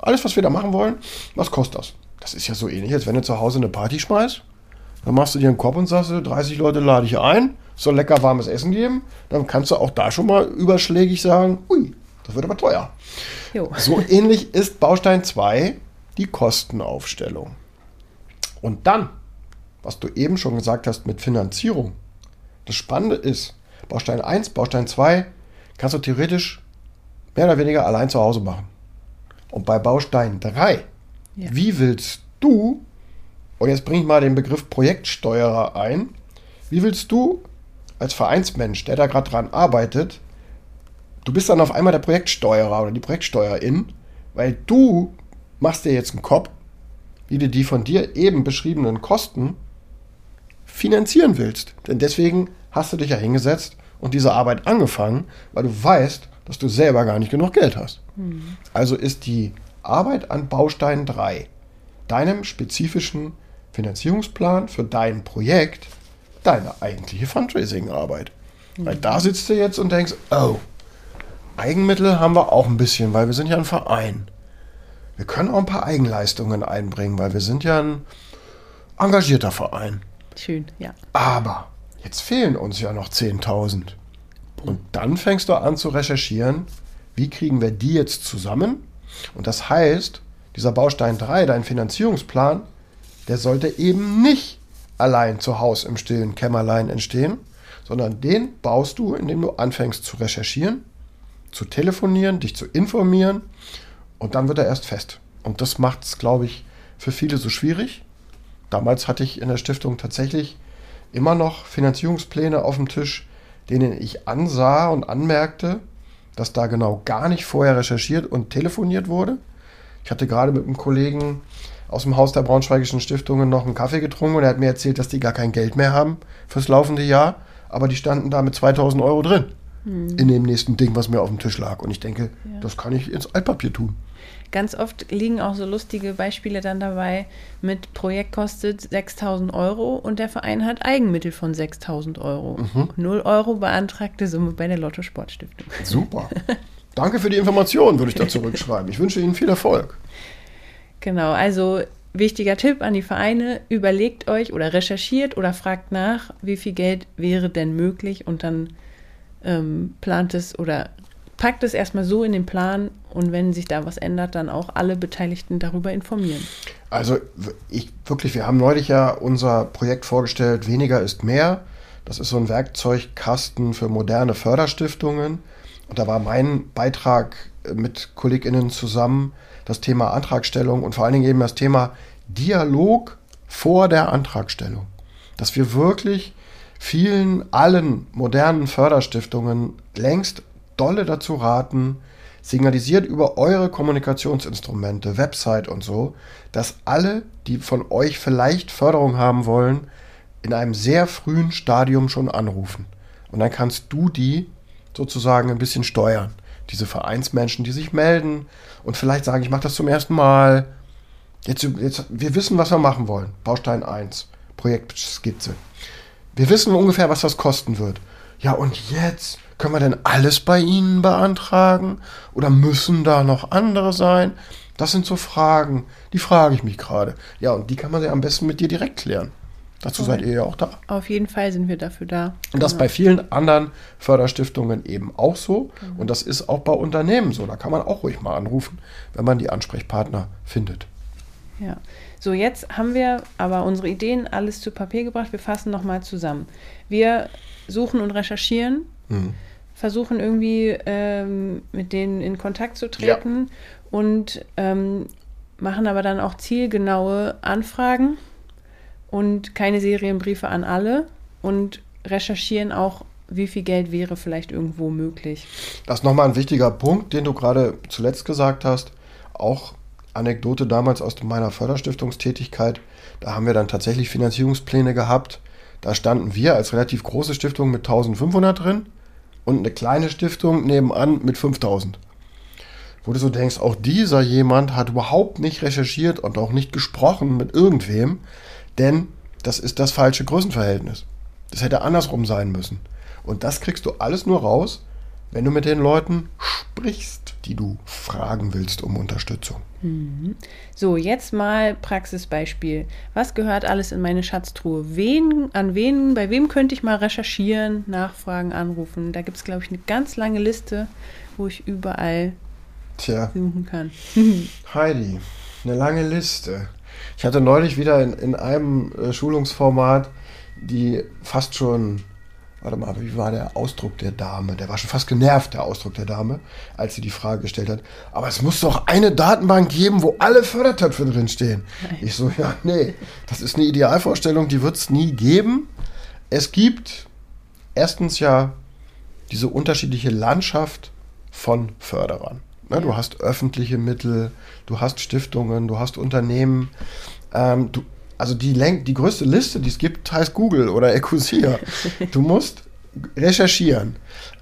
Alles, was wir da machen wollen, was kostet das? Das ist ja so ähnlich, als wenn du zu Hause eine Party schmeißt. Dann machst du dir einen Kopf und sagst, 30 Leute lade ich ein, soll lecker warmes Essen geben. Dann kannst du auch da schon mal überschlägig sagen, ui, das wird aber teuer. Jo. So ähnlich ist Baustein 2 die Kostenaufstellung. Und dann, was du eben schon gesagt hast mit Finanzierung. Das Spannende ist, Baustein 1, Baustein 2 kannst du theoretisch mehr oder weniger allein zu Hause machen. Und bei Baustein 3, ja. wie willst du, und jetzt bringe ich mal den Begriff Projektsteuerer ein, wie willst du als Vereinsmensch, der da gerade dran arbeitet, du bist dann auf einmal der Projektsteuerer oder die Projektsteuerin, weil du machst dir jetzt einen Kopf, wie du die von dir eben beschriebenen Kosten finanzieren willst. Denn deswegen hast du dich ja hingesetzt und diese Arbeit angefangen, weil du weißt, dass du selber gar nicht genug Geld hast. Mhm. Also ist die Arbeit an Baustein 3, deinem spezifischen Finanzierungsplan für dein Projekt, deine eigentliche Fundraising-Arbeit. Mhm. Weil da sitzt du jetzt und denkst, oh, Eigenmittel haben wir auch ein bisschen, weil wir sind ja ein Verein. Wir können auch ein paar Eigenleistungen einbringen, weil wir sind ja ein engagierter Verein. Schön, ja. Aber jetzt fehlen uns ja noch 10.000. Und dann fängst du an zu recherchieren, wie kriegen wir die jetzt zusammen? Und das heißt, dieser Baustein 3, dein Finanzierungsplan, der sollte eben nicht allein zu Hause im stillen Kämmerlein entstehen, sondern den baust du, indem du anfängst zu recherchieren, zu telefonieren, dich zu informieren und dann wird er erst fest. Und das macht es, glaube ich, für viele so schwierig. Damals hatte ich in der Stiftung tatsächlich immer noch Finanzierungspläne auf dem Tisch, denen ich ansah und anmerkte, dass da genau gar nicht vorher recherchiert und telefoniert wurde. Ich hatte gerade mit einem Kollegen aus dem Haus der Braunschweigischen Stiftungen noch einen Kaffee getrunken und er hat mir erzählt, dass die gar kein Geld mehr haben fürs laufende Jahr, aber die standen da mit 2000 Euro drin hm. in dem nächsten Ding, was mir auf dem Tisch lag. Und ich denke, ja. das kann ich ins Altpapier tun. Ganz oft liegen auch so lustige Beispiele dann dabei mit Projekt kostet 6000 Euro und der Verein hat Eigenmittel von 6000 Euro. Mhm. 0 Euro beantragte Summe bei der Lotto Sportstiftung. Super. Danke für die Information, würde ich da zurückschreiben. Ich wünsche Ihnen viel Erfolg. Genau, also wichtiger Tipp an die Vereine, überlegt euch oder recherchiert oder fragt nach, wie viel Geld wäre denn möglich und dann ähm, plant es oder packt es erstmal so in den Plan und wenn sich da was ändert, dann auch alle Beteiligten darüber informieren. Also ich wirklich, wir haben neulich ja unser Projekt vorgestellt, weniger ist mehr. Das ist so ein Werkzeugkasten für moderne Förderstiftungen. Und da war mein Beitrag mit KollegInnen zusammen das Thema Antragstellung und vor allen Dingen eben das Thema Dialog vor der Antragstellung. Dass wir wirklich vielen, allen modernen Förderstiftungen längst dolle dazu raten, signalisiert über eure Kommunikationsinstrumente, Website und so, dass alle, die von euch vielleicht Förderung haben wollen, in einem sehr frühen Stadium schon anrufen. Und dann kannst du die sozusagen ein bisschen steuern. Diese Vereinsmenschen, die sich melden und vielleicht sagen, ich mache das zum ersten Mal. Jetzt, jetzt, wir wissen, was wir machen wollen. Baustein 1, Projektskizze. Wir wissen ungefähr, was das kosten wird. Ja, und jetzt können wir denn alles bei Ihnen beantragen? Oder müssen da noch andere sein? Das sind so Fragen, die frage ich mich gerade. Ja, und die kann man ja am besten mit dir direkt klären. Dazu seid ihr ja auch da. Auf jeden Fall sind wir dafür da. Und das genau. bei vielen anderen Förderstiftungen eben auch so. Genau. Und das ist auch bei Unternehmen so. Da kann man auch ruhig mal anrufen, wenn man die Ansprechpartner findet. Ja. So, jetzt haben wir aber unsere Ideen alles zu Papier gebracht. Wir fassen nochmal zusammen. Wir suchen und recherchieren. Mhm versuchen irgendwie ähm, mit denen in Kontakt zu treten ja. und ähm, machen aber dann auch zielgenaue Anfragen und keine Serienbriefe an alle und recherchieren auch, wie viel Geld wäre vielleicht irgendwo möglich. Das ist nochmal ein wichtiger Punkt, den du gerade zuletzt gesagt hast. Auch Anekdote damals aus meiner Förderstiftungstätigkeit. Da haben wir dann tatsächlich Finanzierungspläne gehabt. Da standen wir als relativ große Stiftung mit 1500 drin und eine kleine Stiftung nebenan mit 5000. wo du so denkst, auch dieser jemand hat überhaupt nicht recherchiert und auch nicht gesprochen mit irgendwem, denn das ist das falsche Größenverhältnis. Das hätte andersrum sein müssen. Und das kriegst du alles nur raus, wenn du mit den Leuten sprichst, die du fragen willst um Unterstützung. Mhm. So, jetzt mal Praxisbeispiel. Was gehört alles in meine Schatztruhe? Wen, an wen, bei wem könnte ich mal recherchieren, nachfragen, anrufen? Da gibt es, glaube ich, eine ganz lange Liste, wo ich überall Tja. suchen kann. Heidi, eine lange Liste. Ich hatte neulich wieder in, in einem äh, Schulungsformat, die fast schon warte mal, wie war der Ausdruck der Dame? Der war schon fast genervt, der Ausdruck der Dame, als sie die Frage gestellt hat. Aber es muss doch eine Datenbank geben, wo alle Fördertöpfe drinstehen. Ich so, ja, nee, das ist eine Idealvorstellung, die wird es nie geben. Es gibt erstens ja diese unterschiedliche Landschaft von Förderern. Ne, du hast öffentliche Mittel, du hast Stiftungen, du hast Unternehmen. Ähm, du, also die, die größte Liste, die es gibt, heißt Google oder Ecosia. Du musst recherchieren.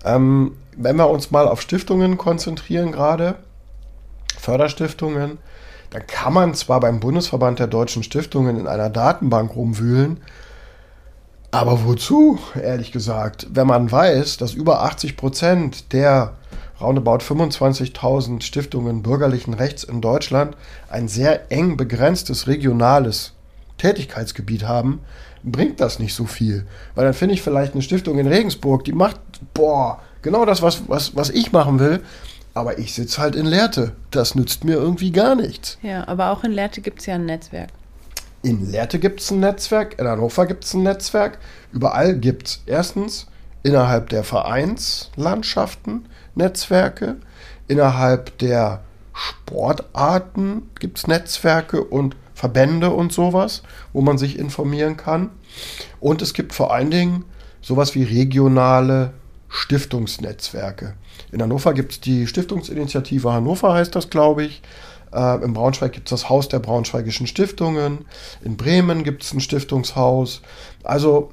Ähm, wenn wir uns mal auf Stiftungen konzentrieren gerade, Förderstiftungen, dann kann man zwar beim Bundesverband der deutschen Stiftungen in einer Datenbank rumwühlen, aber wozu, ehrlich gesagt, wenn man weiß, dass über 80 Prozent der roundabout 25.000 Stiftungen bürgerlichen Rechts in Deutschland ein sehr eng begrenztes regionales Tätigkeitsgebiet haben, bringt das nicht so viel. Weil dann finde ich vielleicht eine Stiftung in Regensburg, die macht, boah, genau das, was, was, was ich machen will. Aber ich sitze halt in Lehrte. Das nützt mir irgendwie gar nichts. Ja, aber auch in Lehrte gibt es ja ein Netzwerk. In Lehrte gibt es ein Netzwerk, in Hannover gibt es ein Netzwerk. Überall gibt es erstens innerhalb der Vereinslandschaften Netzwerke, innerhalb der Sportarten gibt es Netzwerke und Verbände und sowas, wo man sich informieren kann. Und es gibt vor allen Dingen sowas wie regionale Stiftungsnetzwerke. In Hannover gibt es die Stiftungsinitiative Hannover, heißt das, glaube ich. Äh, Im Braunschweig gibt es das Haus der Braunschweigischen Stiftungen. In Bremen gibt es ein Stiftungshaus. Also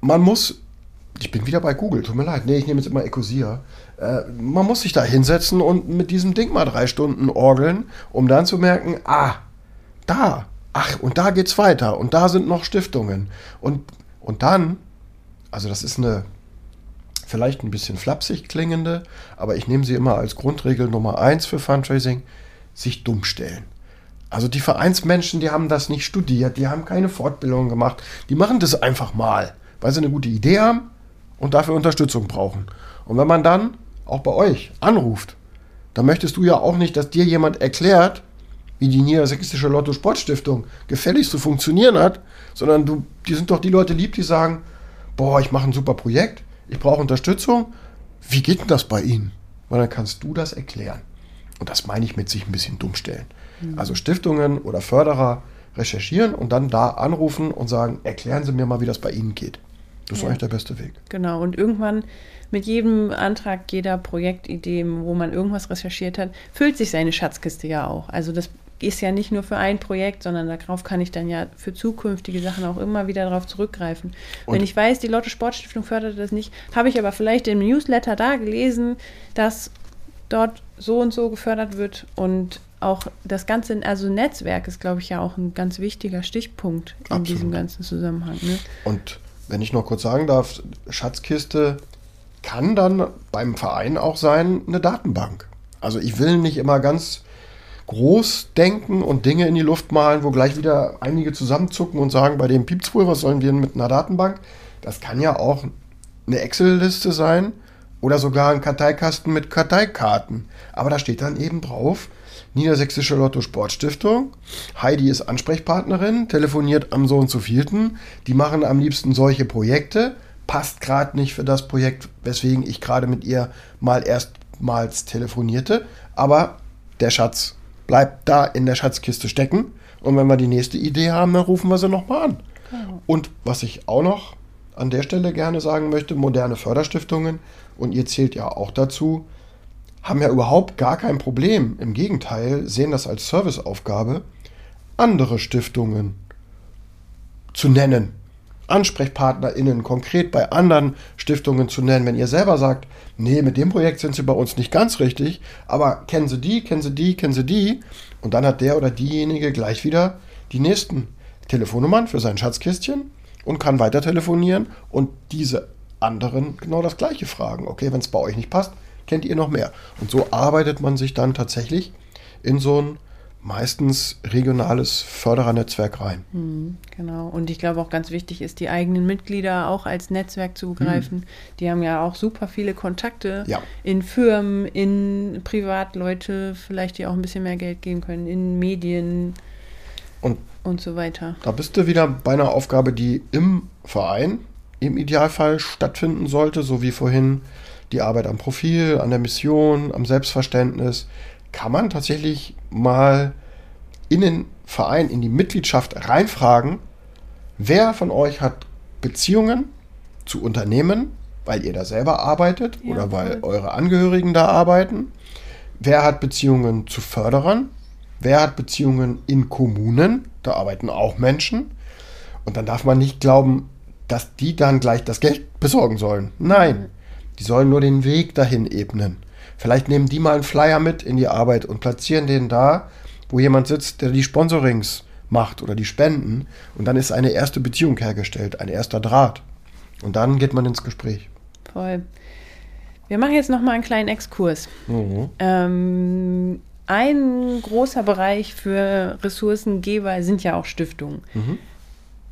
man muss, ich bin wieder bei Google, tut mir leid, nee, ich nehme jetzt immer Ecosia. Äh, man muss sich da hinsetzen und mit diesem Ding mal drei Stunden orgeln, um dann zu merken, ah, da, ach, und da geht's weiter und da sind noch Stiftungen. Und, und dann, also das ist eine vielleicht ein bisschen flapsig klingende, aber ich nehme sie immer als Grundregel Nummer eins für Fundraising, sich dumm stellen. Also die Vereinsmenschen, die haben das nicht studiert, die haben keine Fortbildung gemacht, die machen das einfach mal, weil sie eine gute Idee haben und dafür Unterstützung brauchen. Und wenn man dann auch bei euch anruft, dann möchtest du ja auch nicht, dass dir jemand erklärt, wie die Niedersächsische Lotto Sportstiftung gefälligst zu funktionieren hat, sondern du, die sind doch die Leute lieb, die sagen, boah, ich mache ein super Projekt, ich brauche Unterstützung. Wie geht denn das bei Ihnen? Weil dann kannst du das erklären. Und das meine ich mit sich ein bisschen dumm stellen. Mhm. Also Stiftungen oder Förderer recherchieren und dann da anrufen und sagen, erklären Sie mir mal, wie das bei Ihnen geht. Das ist ja. eigentlich der beste Weg. Genau, und irgendwann mit jedem Antrag, jeder Projektidee, wo man irgendwas recherchiert hat, füllt sich seine Schatzkiste ja auch. Also das ist ja nicht nur für ein Projekt, sondern darauf kann ich dann ja für zukünftige Sachen auch immer wieder darauf zurückgreifen. Und Wenn ich weiß, die Lotte Sportstiftung fördert das nicht, habe ich aber vielleicht im Newsletter da gelesen, dass dort so und so gefördert wird und auch das ganze, also Netzwerk ist, glaube ich, ja auch ein ganz wichtiger Stichpunkt in Absolut. diesem ganzen Zusammenhang. Ne? Und wenn ich noch kurz sagen darf, Schatzkiste kann dann beim Verein auch sein eine Datenbank. Also ich will nicht immer ganz groß denken und Dinge in die Luft malen, wo gleich wieder einige zusammenzucken und sagen, bei dem piept's wohl, was sollen wir mit einer Datenbank? Das kann ja auch eine Excel-Liste sein oder sogar ein Karteikasten mit Karteikarten. Aber da steht dann eben drauf, Niedersächsische Lotto Sportstiftung. Heidi ist Ansprechpartnerin, telefoniert am so und so vierten. Die machen am liebsten solche Projekte passt gerade nicht für das Projekt, weswegen ich gerade mit ihr mal erstmals telefonierte. Aber der Schatz bleibt da in der Schatzkiste stecken. Und wenn wir die nächste Idee haben, dann rufen wir sie nochmal an. Genau. Und was ich auch noch an der Stelle gerne sagen möchte, moderne Förderstiftungen, und ihr zählt ja auch dazu, haben ja überhaupt gar kein Problem. Im Gegenteil, sehen das als Serviceaufgabe, andere Stiftungen zu nennen AnsprechpartnerInnen konkret bei anderen Stiftungen zu nennen, wenn ihr selber sagt, nee, mit dem Projekt sind Sie bei uns nicht ganz richtig, aber kennen Sie die, kennen Sie die, kennen Sie die, und dann hat der oder diejenige gleich wieder die nächsten Telefonnummern für sein Schatzkistchen und kann weiter telefonieren und diese anderen genau das gleiche fragen. Okay, wenn es bei euch nicht passt, kennt ihr noch mehr. Und so arbeitet man sich dann tatsächlich in so ein meistens regionales Förderernetzwerk rein. Hm, genau. Und ich glaube auch ganz wichtig ist, die eigenen Mitglieder auch als Netzwerk zu begreifen. Hm. Die haben ja auch super viele Kontakte ja. in Firmen, in Privatleute, vielleicht die auch ein bisschen mehr Geld geben können, in Medien und, und so weiter. Da bist du wieder bei einer Aufgabe, die im Verein im Idealfall stattfinden sollte, so wie vorhin die Arbeit am Profil, an der Mission, am Selbstverständnis kann man tatsächlich mal in den Verein, in die Mitgliedschaft reinfragen, wer von euch hat Beziehungen zu Unternehmen, weil ihr da selber arbeitet ja, oder weil cool. eure Angehörigen da arbeiten? Wer hat Beziehungen zu Förderern? Wer hat Beziehungen in Kommunen? Da arbeiten auch Menschen. Und dann darf man nicht glauben, dass die dann gleich das Geld besorgen sollen. Nein, die sollen nur den Weg dahin ebnen. Vielleicht nehmen die mal einen Flyer mit in die Arbeit und platzieren den da, wo jemand sitzt, der die Sponsorings macht oder die Spenden. Und dann ist eine erste Beziehung hergestellt, ein erster Draht. Und dann geht man ins Gespräch. Voll. Wir machen jetzt noch mal einen kleinen Exkurs. Mhm. Ähm, ein großer Bereich für Ressourcengeber sind ja auch Stiftungen. Mhm.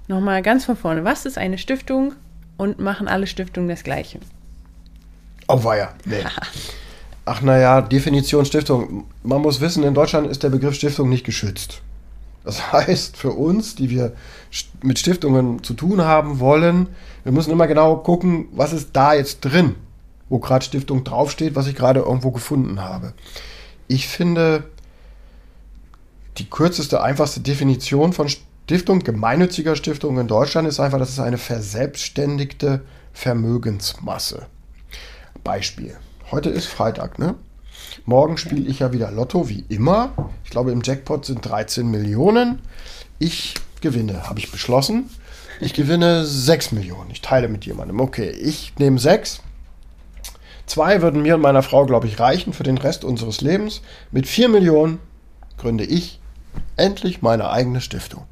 Nochmal ganz von vorne. Was ist eine Stiftung und machen alle Stiftungen das Gleiche? Oh, war ja. Nee. Ach naja, Definition Stiftung. Man muss wissen, in Deutschland ist der Begriff Stiftung nicht geschützt. Das heißt, für uns, die wir mit Stiftungen zu tun haben wollen, wir müssen immer genau gucken, was ist da jetzt drin, wo gerade Stiftung draufsteht, was ich gerade irgendwo gefunden habe. Ich finde, die kürzeste, einfachste Definition von Stiftung, gemeinnütziger Stiftung in Deutschland ist einfach, das ist eine verselbstständigte Vermögensmasse. Beispiel. Heute ist Freitag, ne? Morgen spiele ich ja wieder Lotto, wie immer. Ich glaube, im Jackpot sind 13 Millionen. Ich gewinne, habe ich beschlossen. Ich gewinne 6 Millionen. Ich teile mit jemandem. Okay, ich nehme 6. Zwei würden mir und meiner Frau, glaube ich, reichen für den Rest unseres Lebens. Mit 4 Millionen gründe ich endlich meine eigene Stiftung.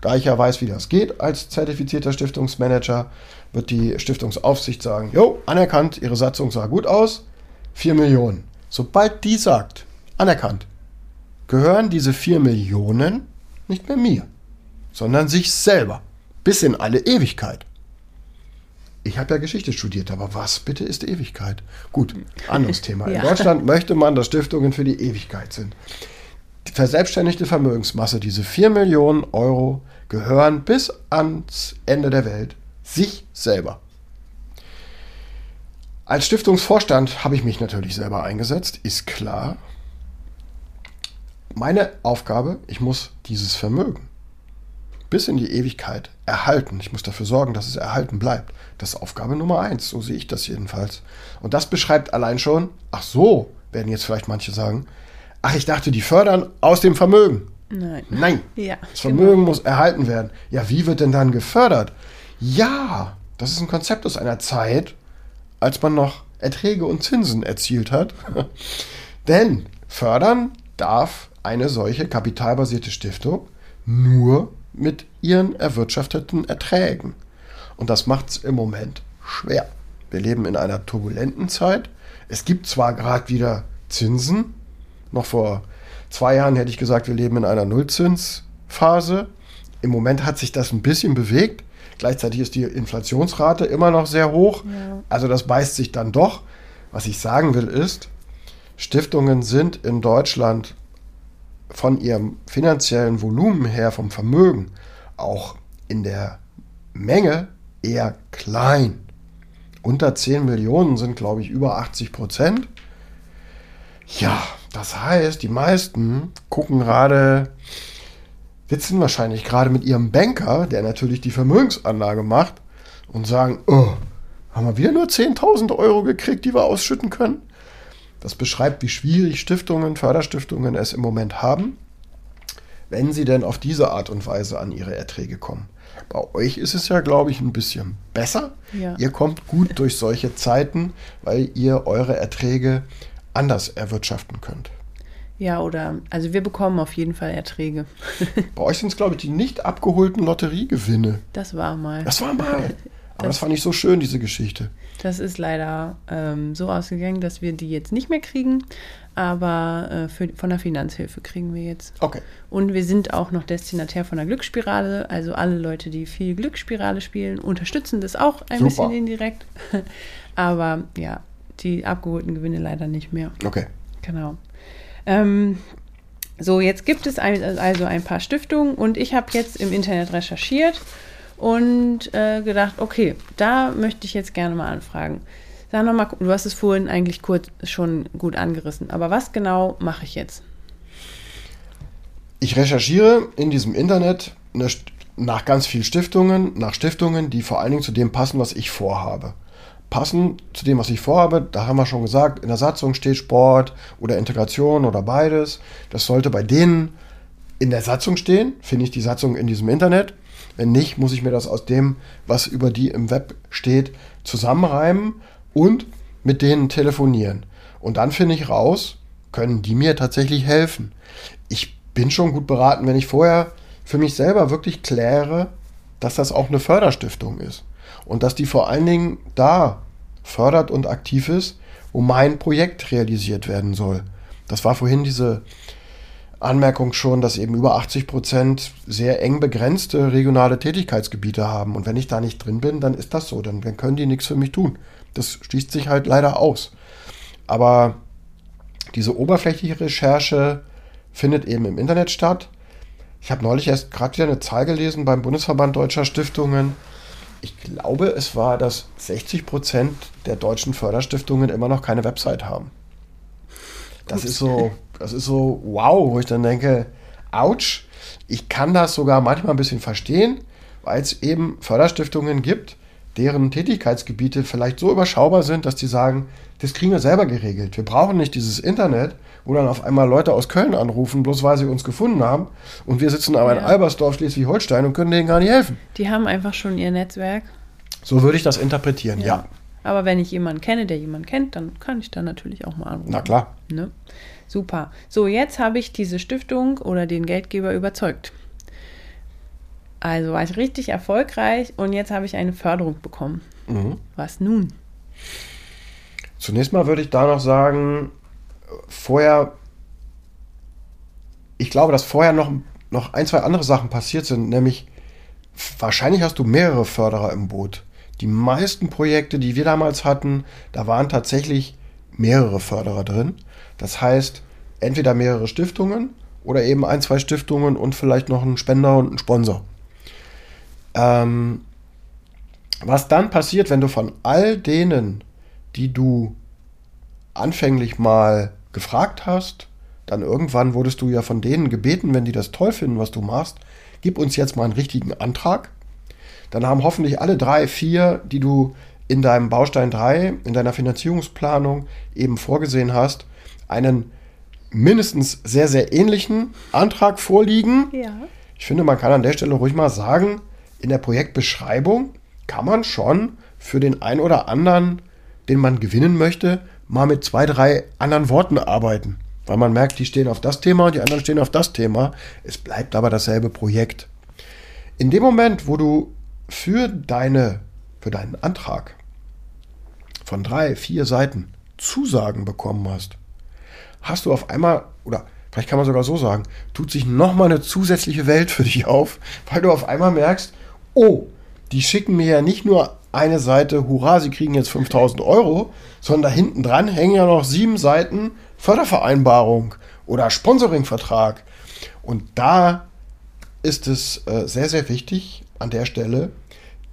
Da ich ja weiß, wie das geht als zertifizierter Stiftungsmanager, wird die Stiftungsaufsicht sagen, jo, anerkannt, Ihre Satzung sah gut aus, 4 Millionen. Sobald die sagt, anerkannt, gehören diese 4 Millionen nicht mehr mir, sondern sich selber, bis in alle Ewigkeit. Ich habe ja Geschichte studiert, aber was bitte ist Ewigkeit? Gut, anderes Thema. ja. In Deutschland möchte man, dass Stiftungen für die Ewigkeit sind. Die verselbstständigte Vermögensmasse, diese 4 Millionen Euro, gehören bis ans Ende der Welt sich selber. Als Stiftungsvorstand habe ich mich natürlich selber eingesetzt, ist klar. Meine Aufgabe, ich muss dieses Vermögen bis in die Ewigkeit erhalten. Ich muss dafür sorgen, dass es erhalten bleibt. Das ist Aufgabe Nummer eins, so sehe ich das jedenfalls. Und das beschreibt allein schon, ach so, werden jetzt vielleicht manche sagen, ach, ich dachte, die fördern aus dem Vermögen. Nein. Nein. Ja, das Vermögen genau. muss erhalten werden. Ja, wie wird denn dann gefördert? Ja, das ist ein Konzept aus einer Zeit, als man noch Erträge und Zinsen erzielt hat. Denn fördern darf eine solche kapitalbasierte Stiftung nur mit ihren erwirtschafteten Erträgen. Und das macht es im Moment schwer. Wir leben in einer turbulenten Zeit. Es gibt zwar gerade wieder Zinsen, noch vor zwei Jahren hätte ich gesagt, wir leben in einer Nullzinsphase. Im Moment hat sich das ein bisschen bewegt. Gleichzeitig ist die Inflationsrate immer noch sehr hoch. Ja. Also das beißt sich dann doch. Was ich sagen will ist, Stiftungen sind in Deutschland von ihrem finanziellen Volumen her, vom Vermögen, auch in der Menge eher klein. Unter 10 Millionen sind, glaube ich, über 80 Prozent. Ja, das heißt, die meisten gucken gerade, sitzen wahrscheinlich gerade mit ihrem Banker, der natürlich die Vermögensanlage macht, und sagen, oh, haben wir wieder nur 10.000 Euro gekriegt, die wir ausschütten können? Das beschreibt, wie schwierig Stiftungen, Förderstiftungen es im Moment haben, wenn sie denn auf diese Art und Weise an ihre Erträge kommen. Bei euch ist es ja, glaube ich, ein bisschen besser. Ja. Ihr kommt gut durch solche Zeiten, weil ihr eure Erträge anders erwirtschaften könnt. Ja, oder, also wir bekommen auf jeden Fall Erträge. Bei euch sind es, glaube ich, die nicht abgeholten Lotteriegewinne. Das war mal. Das war mal. Aber das, das fand ich so schön, diese Geschichte. Das ist leider ähm, so ausgegangen, dass wir die jetzt nicht mehr kriegen, aber äh, für, von der Finanzhilfe kriegen wir jetzt. Okay. Und wir sind auch noch Destinatär von der Glücksspirale. Also alle Leute, die viel Glücksspirale spielen, unterstützen das auch ein Super. bisschen indirekt. aber ja, die abgeholten Gewinne leider nicht mehr. Okay. Genau. Ähm, so, jetzt gibt es ein, also ein paar Stiftungen und ich habe jetzt im Internet recherchiert und äh, gedacht, okay, da möchte ich jetzt gerne mal anfragen. Sag nochmal, du hast es vorhin eigentlich kurz schon gut angerissen, aber was genau mache ich jetzt? Ich recherchiere in diesem Internet nach ganz vielen Stiftungen, nach Stiftungen, die vor allen Dingen zu dem passen, was ich vorhabe passen zu dem, was ich vorhabe. Da haben wir schon gesagt, in der Satzung steht Sport oder Integration oder beides. Das sollte bei denen in der Satzung stehen. Finde ich die Satzung in diesem Internet. Wenn nicht, muss ich mir das aus dem, was über die im Web steht, zusammenreimen und mit denen telefonieren. Und dann finde ich raus, können die mir tatsächlich helfen. Ich bin schon gut beraten, wenn ich vorher für mich selber wirklich kläre, dass das auch eine Förderstiftung ist und dass die vor allen Dingen da fördert und aktiv ist, wo mein Projekt realisiert werden soll. Das war vorhin diese Anmerkung schon, dass eben über 80 Prozent sehr eng begrenzte regionale Tätigkeitsgebiete haben. Und wenn ich da nicht drin bin, dann ist das so. Dann, dann können die nichts für mich tun. Das schließt sich halt leider aus. Aber diese oberflächliche Recherche findet eben im Internet statt. Ich habe neulich erst gerade wieder eine Zahl gelesen beim Bundesverband Deutscher Stiftungen ich glaube, es war, dass 60 Prozent der deutschen Förderstiftungen immer noch keine Website haben. Das ist so, das ist so, wow, wo ich dann denke, ouch. Ich kann das sogar manchmal ein bisschen verstehen, weil es eben Förderstiftungen gibt, deren Tätigkeitsgebiete vielleicht so überschaubar sind, dass die sagen, das kriegen wir selber geregelt. Wir brauchen nicht dieses Internet, wo dann auf einmal Leute aus Köln anrufen, bloß weil sie uns gefunden haben. Und wir sitzen aber ja. in Albersdorf, Schleswig-Holstein und können denen gar nicht helfen. Die haben einfach schon ihr Netzwerk. So würde ich das interpretieren, ja. ja. Aber wenn ich jemanden kenne, der jemanden kennt, dann kann ich da natürlich auch mal anrufen. Na klar. Ne? Super. So, jetzt habe ich diese Stiftung oder den Geldgeber überzeugt. Also war ich richtig erfolgreich und jetzt habe ich eine Förderung bekommen. Mhm. Was nun? Zunächst mal würde ich da noch sagen, vorher, ich glaube, dass vorher noch, noch ein, zwei andere Sachen passiert sind, nämlich wahrscheinlich hast du mehrere Förderer im Boot. Die meisten Projekte, die wir damals hatten, da waren tatsächlich mehrere Förderer drin. Das heißt, entweder mehrere Stiftungen oder eben ein, zwei Stiftungen und vielleicht noch ein Spender und ein Sponsor. Ähm, was dann passiert, wenn du von all denen, die du anfänglich mal gefragt hast, dann irgendwann wurdest du ja von denen gebeten, wenn die das toll finden, was du machst, gib uns jetzt mal einen richtigen Antrag. Dann haben hoffentlich alle drei, vier, die du in deinem Baustein 3, in deiner Finanzierungsplanung eben vorgesehen hast, einen mindestens sehr, sehr ähnlichen Antrag vorliegen. Ja. Ich finde, man kann an der Stelle ruhig mal sagen, in der Projektbeschreibung kann man schon für den einen oder anderen, den man gewinnen möchte, mal mit zwei, drei anderen Worten arbeiten. Weil man merkt, die stehen auf das Thema und die anderen stehen auf das Thema. Es bleibt aber dasselbe Projekt. In dem Moment, wo du für, deine, für deinen Antrag von drei, vier Seiten Zusagen bekommen hast, hast du auf einmal, oder vielleicht kann man sogar so sagen, tut sich nochmal eine zusätzliche Welt für dich auf, weil du auf einmal merkst, oh, die schicken mir ja nicht nur eine Seite, hurra, sie kriegen jetzt 5000 Euro, sondern da hinten dran hängen ja noch sieben Seiten Fördervereinbarung oder Sponsoringvertrag. Und da ist es äh, sehr, sehr wichtig an der Stelle,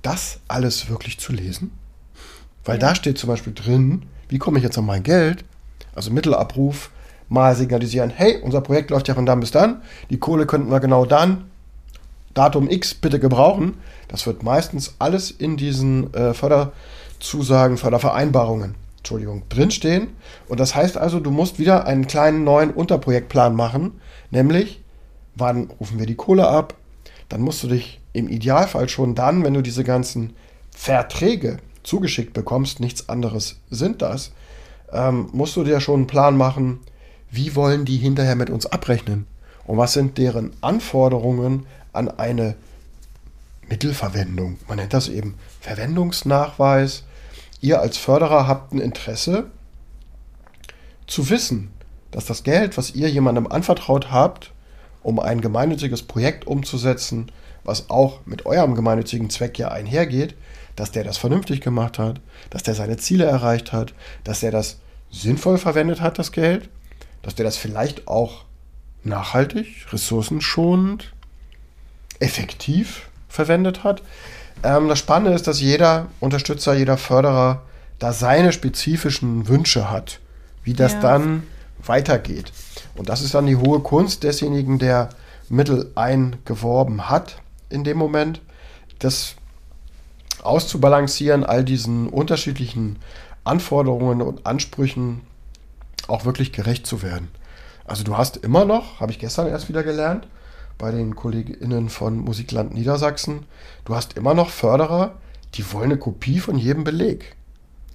das alles wirklich zu lesen. Weil da steht zum Beispiel drin, wie komme ich jetzt an mein Geld? Also Mittelabruf, mal signalisieren, hey, unser Projekt läuft ja von dann bis dann, die Kohle könnten wir genau dann, Datum X bitte gebrauchen. Das wird meistens alles in diesen äh, Förderzusagen, Fördervereinbarungen, Entschuldigung, drinstehen. Und das heißt also, du musst wieder einen kleinen neuen Unterprojektplan machen, nämlich wann rufen wir die Kohle ab, dann musst du dich im Idealfall schon dann, wenn du diese ganzen Verträge zugeschickt bekommst, nichts anderes sind das, ähm, musst du dir schon einen Plan machen, wie wollen die hinterher mit uns abrechnen und was sind deren Anforderungen an eine Mittelverwendung. Man nennt das eben Verwendungsnachweis. Ihr als Förderer habt ein Interesse zu wissen, dass das Geld, was ihr jemandem anvertraut habt, um ein gemeinnütziges Projekt umzusetzen, was auch mit eurem gemeinnützigen Zweck ja einhergeht, dass der das vernünftig gemacht hat, dass der seine Ziele erreicht hat, dass der das sinnvoll verwendet hat, das Geld, dass der das vielleicht auch nachhaltig, ressourcenschonend, effektiv verwendet hat. Ähm, das Spannende ist, dass jeder Unterstützer, jeder Förderer da seine spezifischen Wünsche hat, wie das ja. dann weitergeht. Und das ist dann die hohe Kunst desjenigen, der Mittel eingeworben hat in dem Moment, das auszubalancieren, all diesen unterschiedlichen Anforderungen und Ansprüchen auch wirklich gerecht zu werden. Also du hast immer noch, habe ich gestern erst wieder gelernt, bei den KollegInnen von Musikland Niedersachsen, du hast immer noch Förderer, die wollen eine Kopie von jedem Beleg.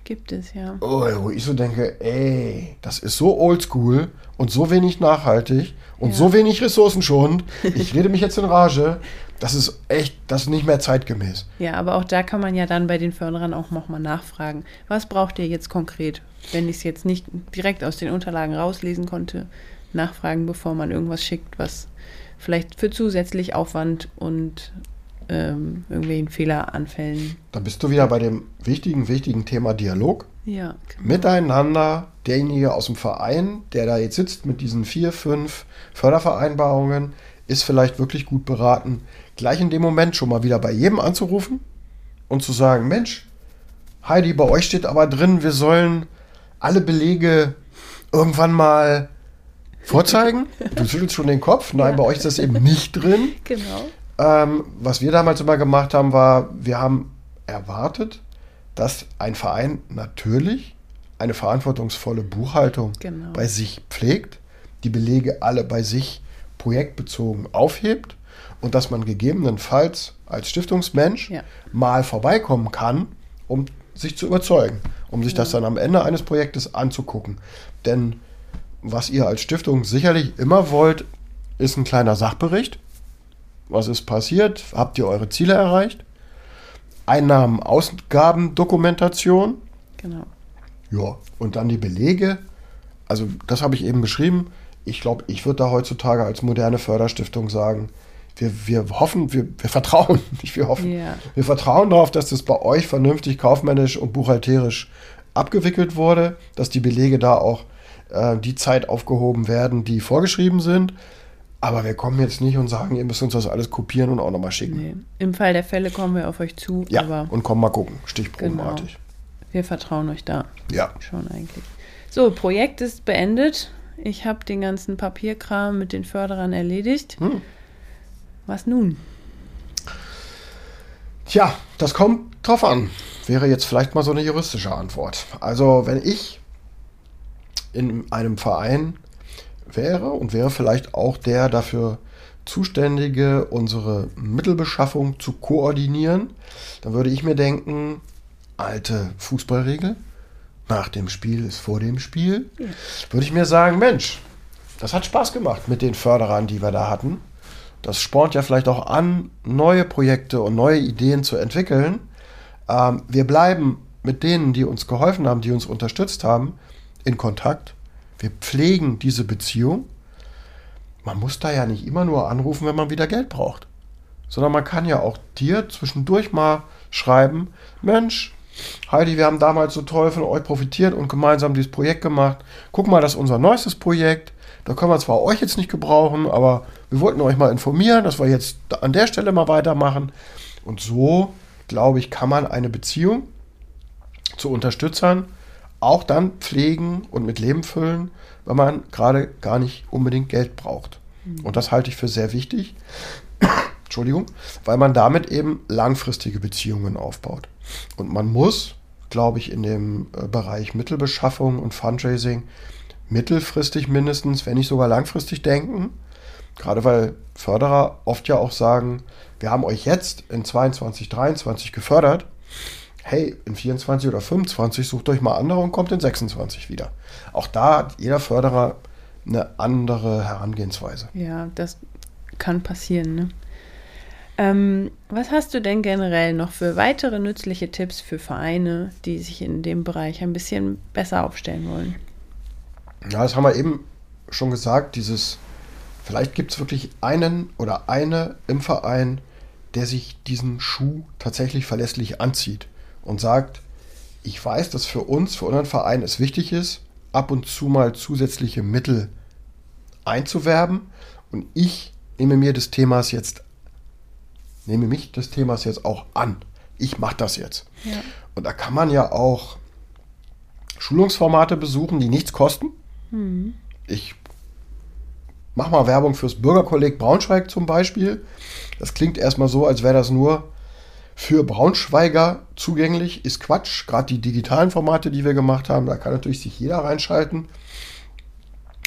Gibt es, ja. Oh, wo ich so denke, ey, das ist so oldschool und so wenig nachhaltig und ja. so wenig ressourcenschonend. Ich rede mich jetzt in Rage. Das ist echt, das ist nicht mehr zeitgemäß. Ja, aber auch da kann man ja dann bei den Förderern auch nochmal nachfragen. Was braucht ihr jetzt konkret? Wenn ich es jetzt nicht direkt aus den Unterlagen rauslesen konnte, nachfragen, bevor man irgendwas schickt, was vielleicht für zusätzlich Aufwand und ähm, irgendwelchen Fehleranfällen. Dann bist du wieder bei dem wichtigen, wichtigen Thema Dialog. Ja. Genau. Miteinander, derjenige aus dem Verein, der da jetzt sitzt mit diesen vier, fünf Fördervereinbarungen, ist vielleicht wirklich gut beraten, gleich in dem Moment schon mal wieder bei jedem anzurufen und zu sagen, Mensch, Heidi, bei euch steht aber drin, wir sollen alle Belege irgendwann mal vorzeigen. Du schüttelst schon den Kopf. Nein, ja. bei euch ist das eben nicht drin. Genau. Ähm, was wir damals immer gemacht haben, war, wir haben erwartet, dass ein Verein natürlich eine verantwortungsvolle Buchhaltung genau. bei sich pflegt, die Belege alle bei sich projektbezogen aufhebt und dass man gegebenenfalls als Stiftungsmensch ja. mal vorbeikommen kann, um sich zu überzeugen, um sich ja. das dann am Ende eines Projektes anzugucken. Denn was ihr als Stiftung sicherlich immer wollt, ist ein kleiner Sachbericht. Was ist passiert? Habt ihr eure Ziele erreicht? Einnahmen, Ausgaben, Dokumentation. Genau. Ja, und dann die Belege. Also, das habe ich eben beschrieben. Ich glaube, ich würde da heutzutage als moderne Förderstiftung sagen, wir, wir hoffen, wir, wir vertrauen, nicht wir hoffen. Ja. Wir vertrauen darauf, dass das bei euch vernünftig kaufmännisch und buchhalterisch abgewickelt wurde, dass die Belege da auch äh, die Zeit aufgehoben werden, die vorgeschrieben sind. Aber wir kommen jetzt nicht und sagen, ihr müsst uns das alles kopieren und auch nochmal schicken. Nee. Im Fall der Fälle kommen wir auf euch zu. Ja, und kommen mal gucken, stichprobenartig. Genau. Wir vertrauen euch da. Ja. Schon eigentlich. So, Projekt ist beendet. Ich habe den ganzen Papierkram mit den Förderern erledigt. Hm. Was nun? Tja, das kommt drauf an. Wäre jetzt vielleicht mal so eine juristische Antwort. Also, wenn ich in einem Verein wäre und wäre vielleicht auch der dafür Zuständige, unsere Mittelbeschaffung zu koordinieren, dann würde ich mir denken, alte Fußballregel, nach dem Spiel ist vor dem Spiel, würde ich mir sagen, Mensch, das hat Spaß gemacht mit den Förderern, die wir da hatten. Das spornt ja vielleicht auch an, neue Projekte und neue Ideen zu entwickeln. Ähm, wir bleiben mit denen, die uns geholfen haben, die uns unterstützt haben, in Kontakt. Wir pflegen diese Beziehung. Man muss da ja nicht immer nur anrufen, wenn man wieder Geld braucht. Sondern man kann ja auch dir zwischendurch mal schreiben, Mensch, Heidi, wir haben damals so toll von euch profitiert und gemeinsam dieses Projekt gemacht. Guck mal, das ist unser neuestes Projekt. Da können wir zwar euch jetzt nicht gebrauchen, aber wir wollten euch mal informieren, dass wir jetzt an der Stelle mal weitermachen. Und so, glaube ich, kann man eine Beziehung zu Unterstützern auch dann pflegen und mit Leben füllen, wenn man gerade gar nicht unbedingt Geld braucht. Mhm. Und das halte ich für sehr wichtig. Entschuldigung, weil man damit eben langfristige Beziehungen aufbaut. Und man muss, glaube ich, in dem äh, Bereich Mittelbeschaffung und Fundraising mittelfristig mindestens, wenn nicht sogar langfristig denken. Gerade weil Förderer oft ja auch sagen, wir haben euch jetzt in 22, 23 gefördert. Hey, in 24 oder 25 sucht euch mal andere und kommt in 26 wieder. Auch da hat jeder Förderer eine andere Herangehensweise. Ja, das kann passieren. Ne? Ähm, was hast du denn generell noch für weitere nützliche Tipps für Vereine, die sich in dem Bereich ein bisschen besser aufstellen wollen? Ja, das haben wir eben schon gesagt, dieses, vielleicht gibt es wirklich einen oder eine im Verein, der sich diesen Schuh tatsächlich verlässlich anzieht und sagt, ich weiß, dass für uns, für unseren Verein es wichtig ist, ab und zu mal zusätzliche Mittel einzuwerben und ich nehme mir des Themas jetzt nehme mich des Themas jetzt auch an. Ich mache das jetzt. Ja. Und da kann man ja auch Schulungsformate besuchen, die nichts kosten. Mhm. Ich mache mal Werbung fürs Bürgerkolleg Braunschweig zum Beispiel. Das klingt erstmal so, als wäre das nur für Braunschweiger zugänglich. Ist Quatsch. Gerade die digitalen Formate, die wir gemacht haben, da kann natürlich sich jeder reinschalten.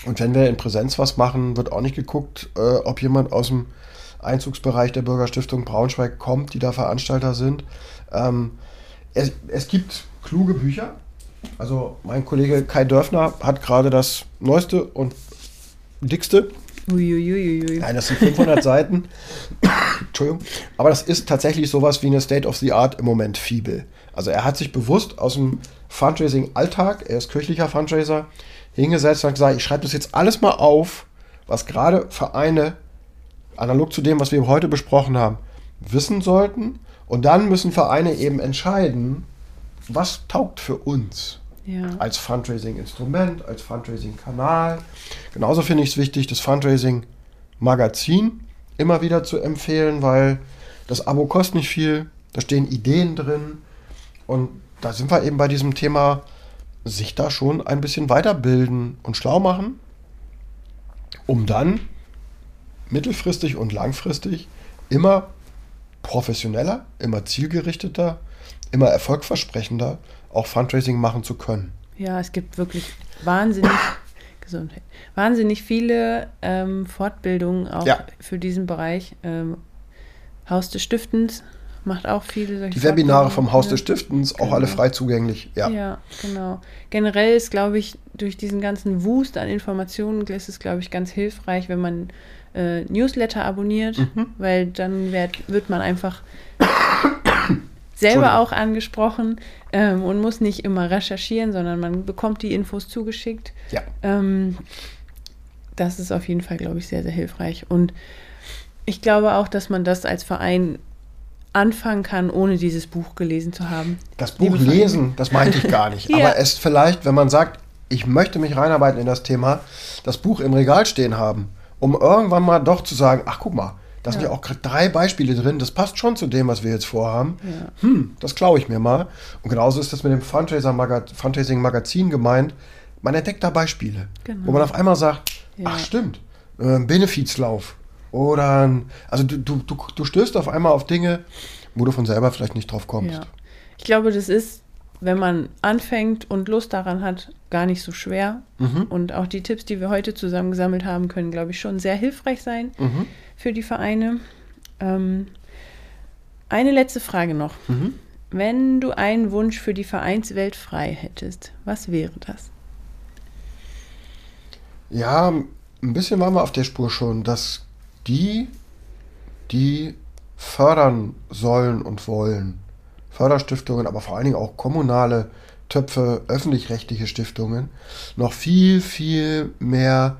Und wenn wir in Präsenz was machen, wird auch nicht geguckt, äh, ob jemand aus dem Einzugsbereich der Bürgerstiftung Braunschweig kommt, die da Veranstalter sind. Ähm, es, es gibt kluge Bücher. Also mein Kollege Kai Dörfner hat gerade das neueste und dickste. Uiuiuiui. Nein, das sind 500 Seiten. Entschuldigung. Aber das ist tatsächlich sowas wie eine State of the Art im Moment Fibel. Also er hat sich bewusst aus dem Fundraising-Alltag, er ist kirchlicher Fundraiser, hingesetzt und hat gesagt, ich schreibe das jetzt alles mal auf, was gerade Vereine analog zu dem, was wir heute besprochen haben, wissen sollten. Und dann müssen Vereine eben entscheiden, was taugt für uns ja. als Fundraising-Instrument, als Fundraising-Kanal. Genauso finde ich es wichtig, das Fundraising-Magazin immer wieder zu empfehlen, weil das Abo kostet nicht viel, da stehen Ideen drin und da sind wir eben bei diesem Thema, sich da schon ein bisschen weiterbilden und schlau machen, um dann mittelfristig und langfristig immer professioneller, immer zielgerichteter, immer erfolgversprechender auch Fundraising machen zu können. Ja, es gibt wirklich wahnsinnig Gesundheit, wahnsinnig viele ähm, Fortbildungen auch ja. für diesen Bereich. Ähm, Haus des Stiftens macht auch viele solche Die Webinare vom Haus des Stiftens, genau. auch alle frei zugänglich. Ja, ja genau. Generell ist, glaube ich, durch diesen ganzen Wust an Informationen ist es, glaube ich, ganz hilfreich, wenn man äh, Newsletter abonniert, mhm. weil dann wird, wird man einfach selber auch angesprochen ähm, und muss nicht immer recherchieren, sondern man bekommt die Infos zugeschickt. Ja. Ähm, das ist auf jeden Fall, glaube ich, sehr, sehr hilfreich. Und ich glaube auch, dass man das als Verein anfangen kann, ohne dieses Buch gelesen zu haben. Das Buch lesen, das meinte ich gar nicht. ja. Aber es vielleicht, wenn man sagt, ich möchte mich reinarbeiten in das Thema, das Buch im Regal stehen haben um irgendwann mal doch zu sagen, ach guck mal, da sind ja auch gerade drei Beispiele drin, das passt schon zu dem, was wir jetzt vorhaben. Ja. Hm, das klaue ich mir mal. Und genauso ist das mit dem Fundraising-Magazin gemeint. Man entdeckt da Beispiele, genau. wo man auf einmal sagt, ja. ach stimmt, äh, Benefizlauf. Oder, also du, du, du, du stößt auf einmal auf Dinge, wo du von selber vielleicht nicht drauf kommst. Ich glaube, das ist wenn man anfängt und Lust daran hat, gar nicht so schwer. Mhm. Und auch die Tipps, die wir heute zusammengesammelt haben, können, glaube ich, schon sehr hilfreich sein mhm. Für die Vereine. Ähm, eine letzte Frage noch. Mhm. Wenn du einen Wunsch für die Vereinswelt frei hättest, was wäre das? Ja, ein bisschen waren wir auf der Spur schon, dass die, die fördern sollen und wollen, Förderstiftungen, aber vor allen Dingen auch kommunale Töpfe, öffentlich-rechtliche Stiftungen noch viel, viel mehr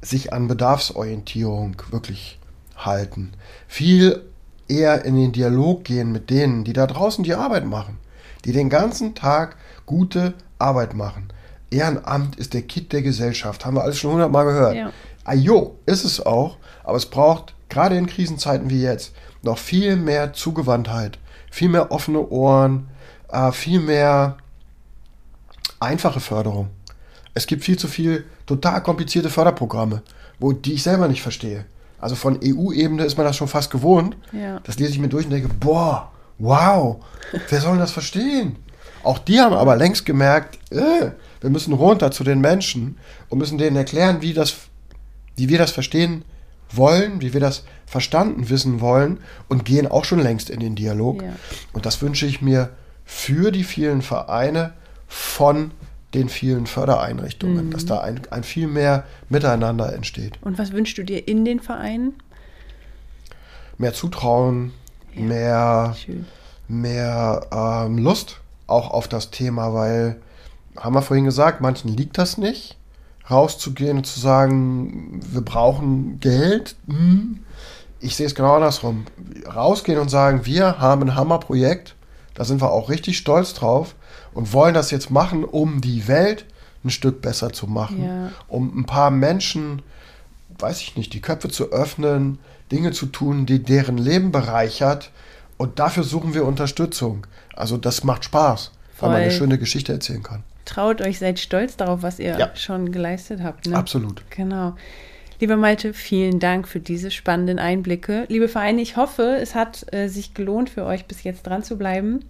sich an Bedarfsorientierung wirklich halten. Viel eher in den Dialog gehen mit denen, die da draußen die Arbeit machen, die den ganzen Tag gute Arbeit machen. Ehrenamt ist der Kit der Gesellschaft, haben wir alles schon hundertmal gehört. Ja. Ajo, ist es auch, aber es braucht gerade in Krisenzeiten wie jetzt noch viel mehr Zugewandtheit, viel mehr offene Ohren, äh, viel mehr einfache Förderung. Es gibt viel zu viel total komplizierte Förderprogramme, wo die ich selber nicht verstehe. Also von EU-Ebene ist man das schon fast gewohnt. Ja. Das lese ich mir durch und denke, boah, wow, wer soll das verstehen? Auch die haben aber längst gemerkt, äh, wir müssen runter zu den Menschen und müssen denen erklären, wie, das, wie wir das verstehen wollen, wie wir das verstanden wissen wollen und gehen auch schon längst in den Dialog. Ja. Und das wünsche ich mir für die vielen Vereine von den vielen Fördereinrichtungen, dass da ein, ein viel mehr Miteinander entsteht. Und was wünschst du dir in den Vereinen? Mehr Zutrauen, Ja. mehr, Schön. mehr ähm, Lust auch auf das Thema, weil, haben wir vorhin gesagt, manchen liegt das nicht, rauszugehen und zu sagen, wir brauchen Geld. Hm. Ich sehe es genau andersrum. Rausgehen und sagen, wir haben ein Hammerprojekt, da sind wir auch richtig stolz drauf und wollen das jetzt machen, um die Welt ein Stück besser zu machen, Ja. um ein paar Menschen, weiß ich nicht, die Köpfe zu öffnen, Dinge zu tun, die deren Leben bereichert. Und dafür suchen wir Unterstützung. Also das macht Spaß, weil man eine Voll. schöne Geschichte erzählen kann. Traut euch, seid stolz darauf, was ihr Ja. schon geleistet habt. Ne? Absolut. Genau. Lieber Malte, vielen Dank für diese spannenden Einblicke. Liebe Vereine, ich hoffe, es hat äh, sich gelohnt für euch, bis jetzt dran zu bleiben.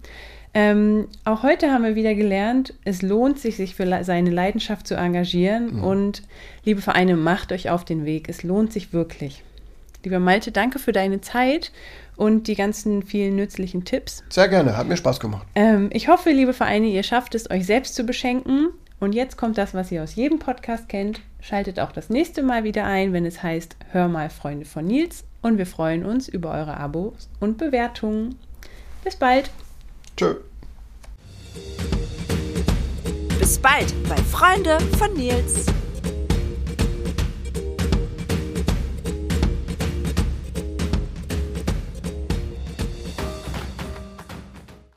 Ähm, auch heute haben wir wieder gelernt, es lohnt sich, sich für le seine Leidenschaft zu engagieren. Und liebe Vereine, macht euch auf den Weg. Es lohnt sich wirklich. Lieber Malte, danke für deine Zeit und die ganzen vielen nützlichen Tipps. Sehr gerne, hat mir Spaß gemacht. Ähm, ich hoffe, liebe Vereine, ihr schafft es, euch selbst zu beschenken. Und jetzt kommt das, was ihr aus jedem Podcast kennt. Schaltet auch das nächste Mal wieder ein, wenn es heißt Hör mal, Freunde von Nils. Und wir freuen uns über eure Abos und Bewertungen. Bis bald. Tschö. Bis bald bei Freunde von Nils.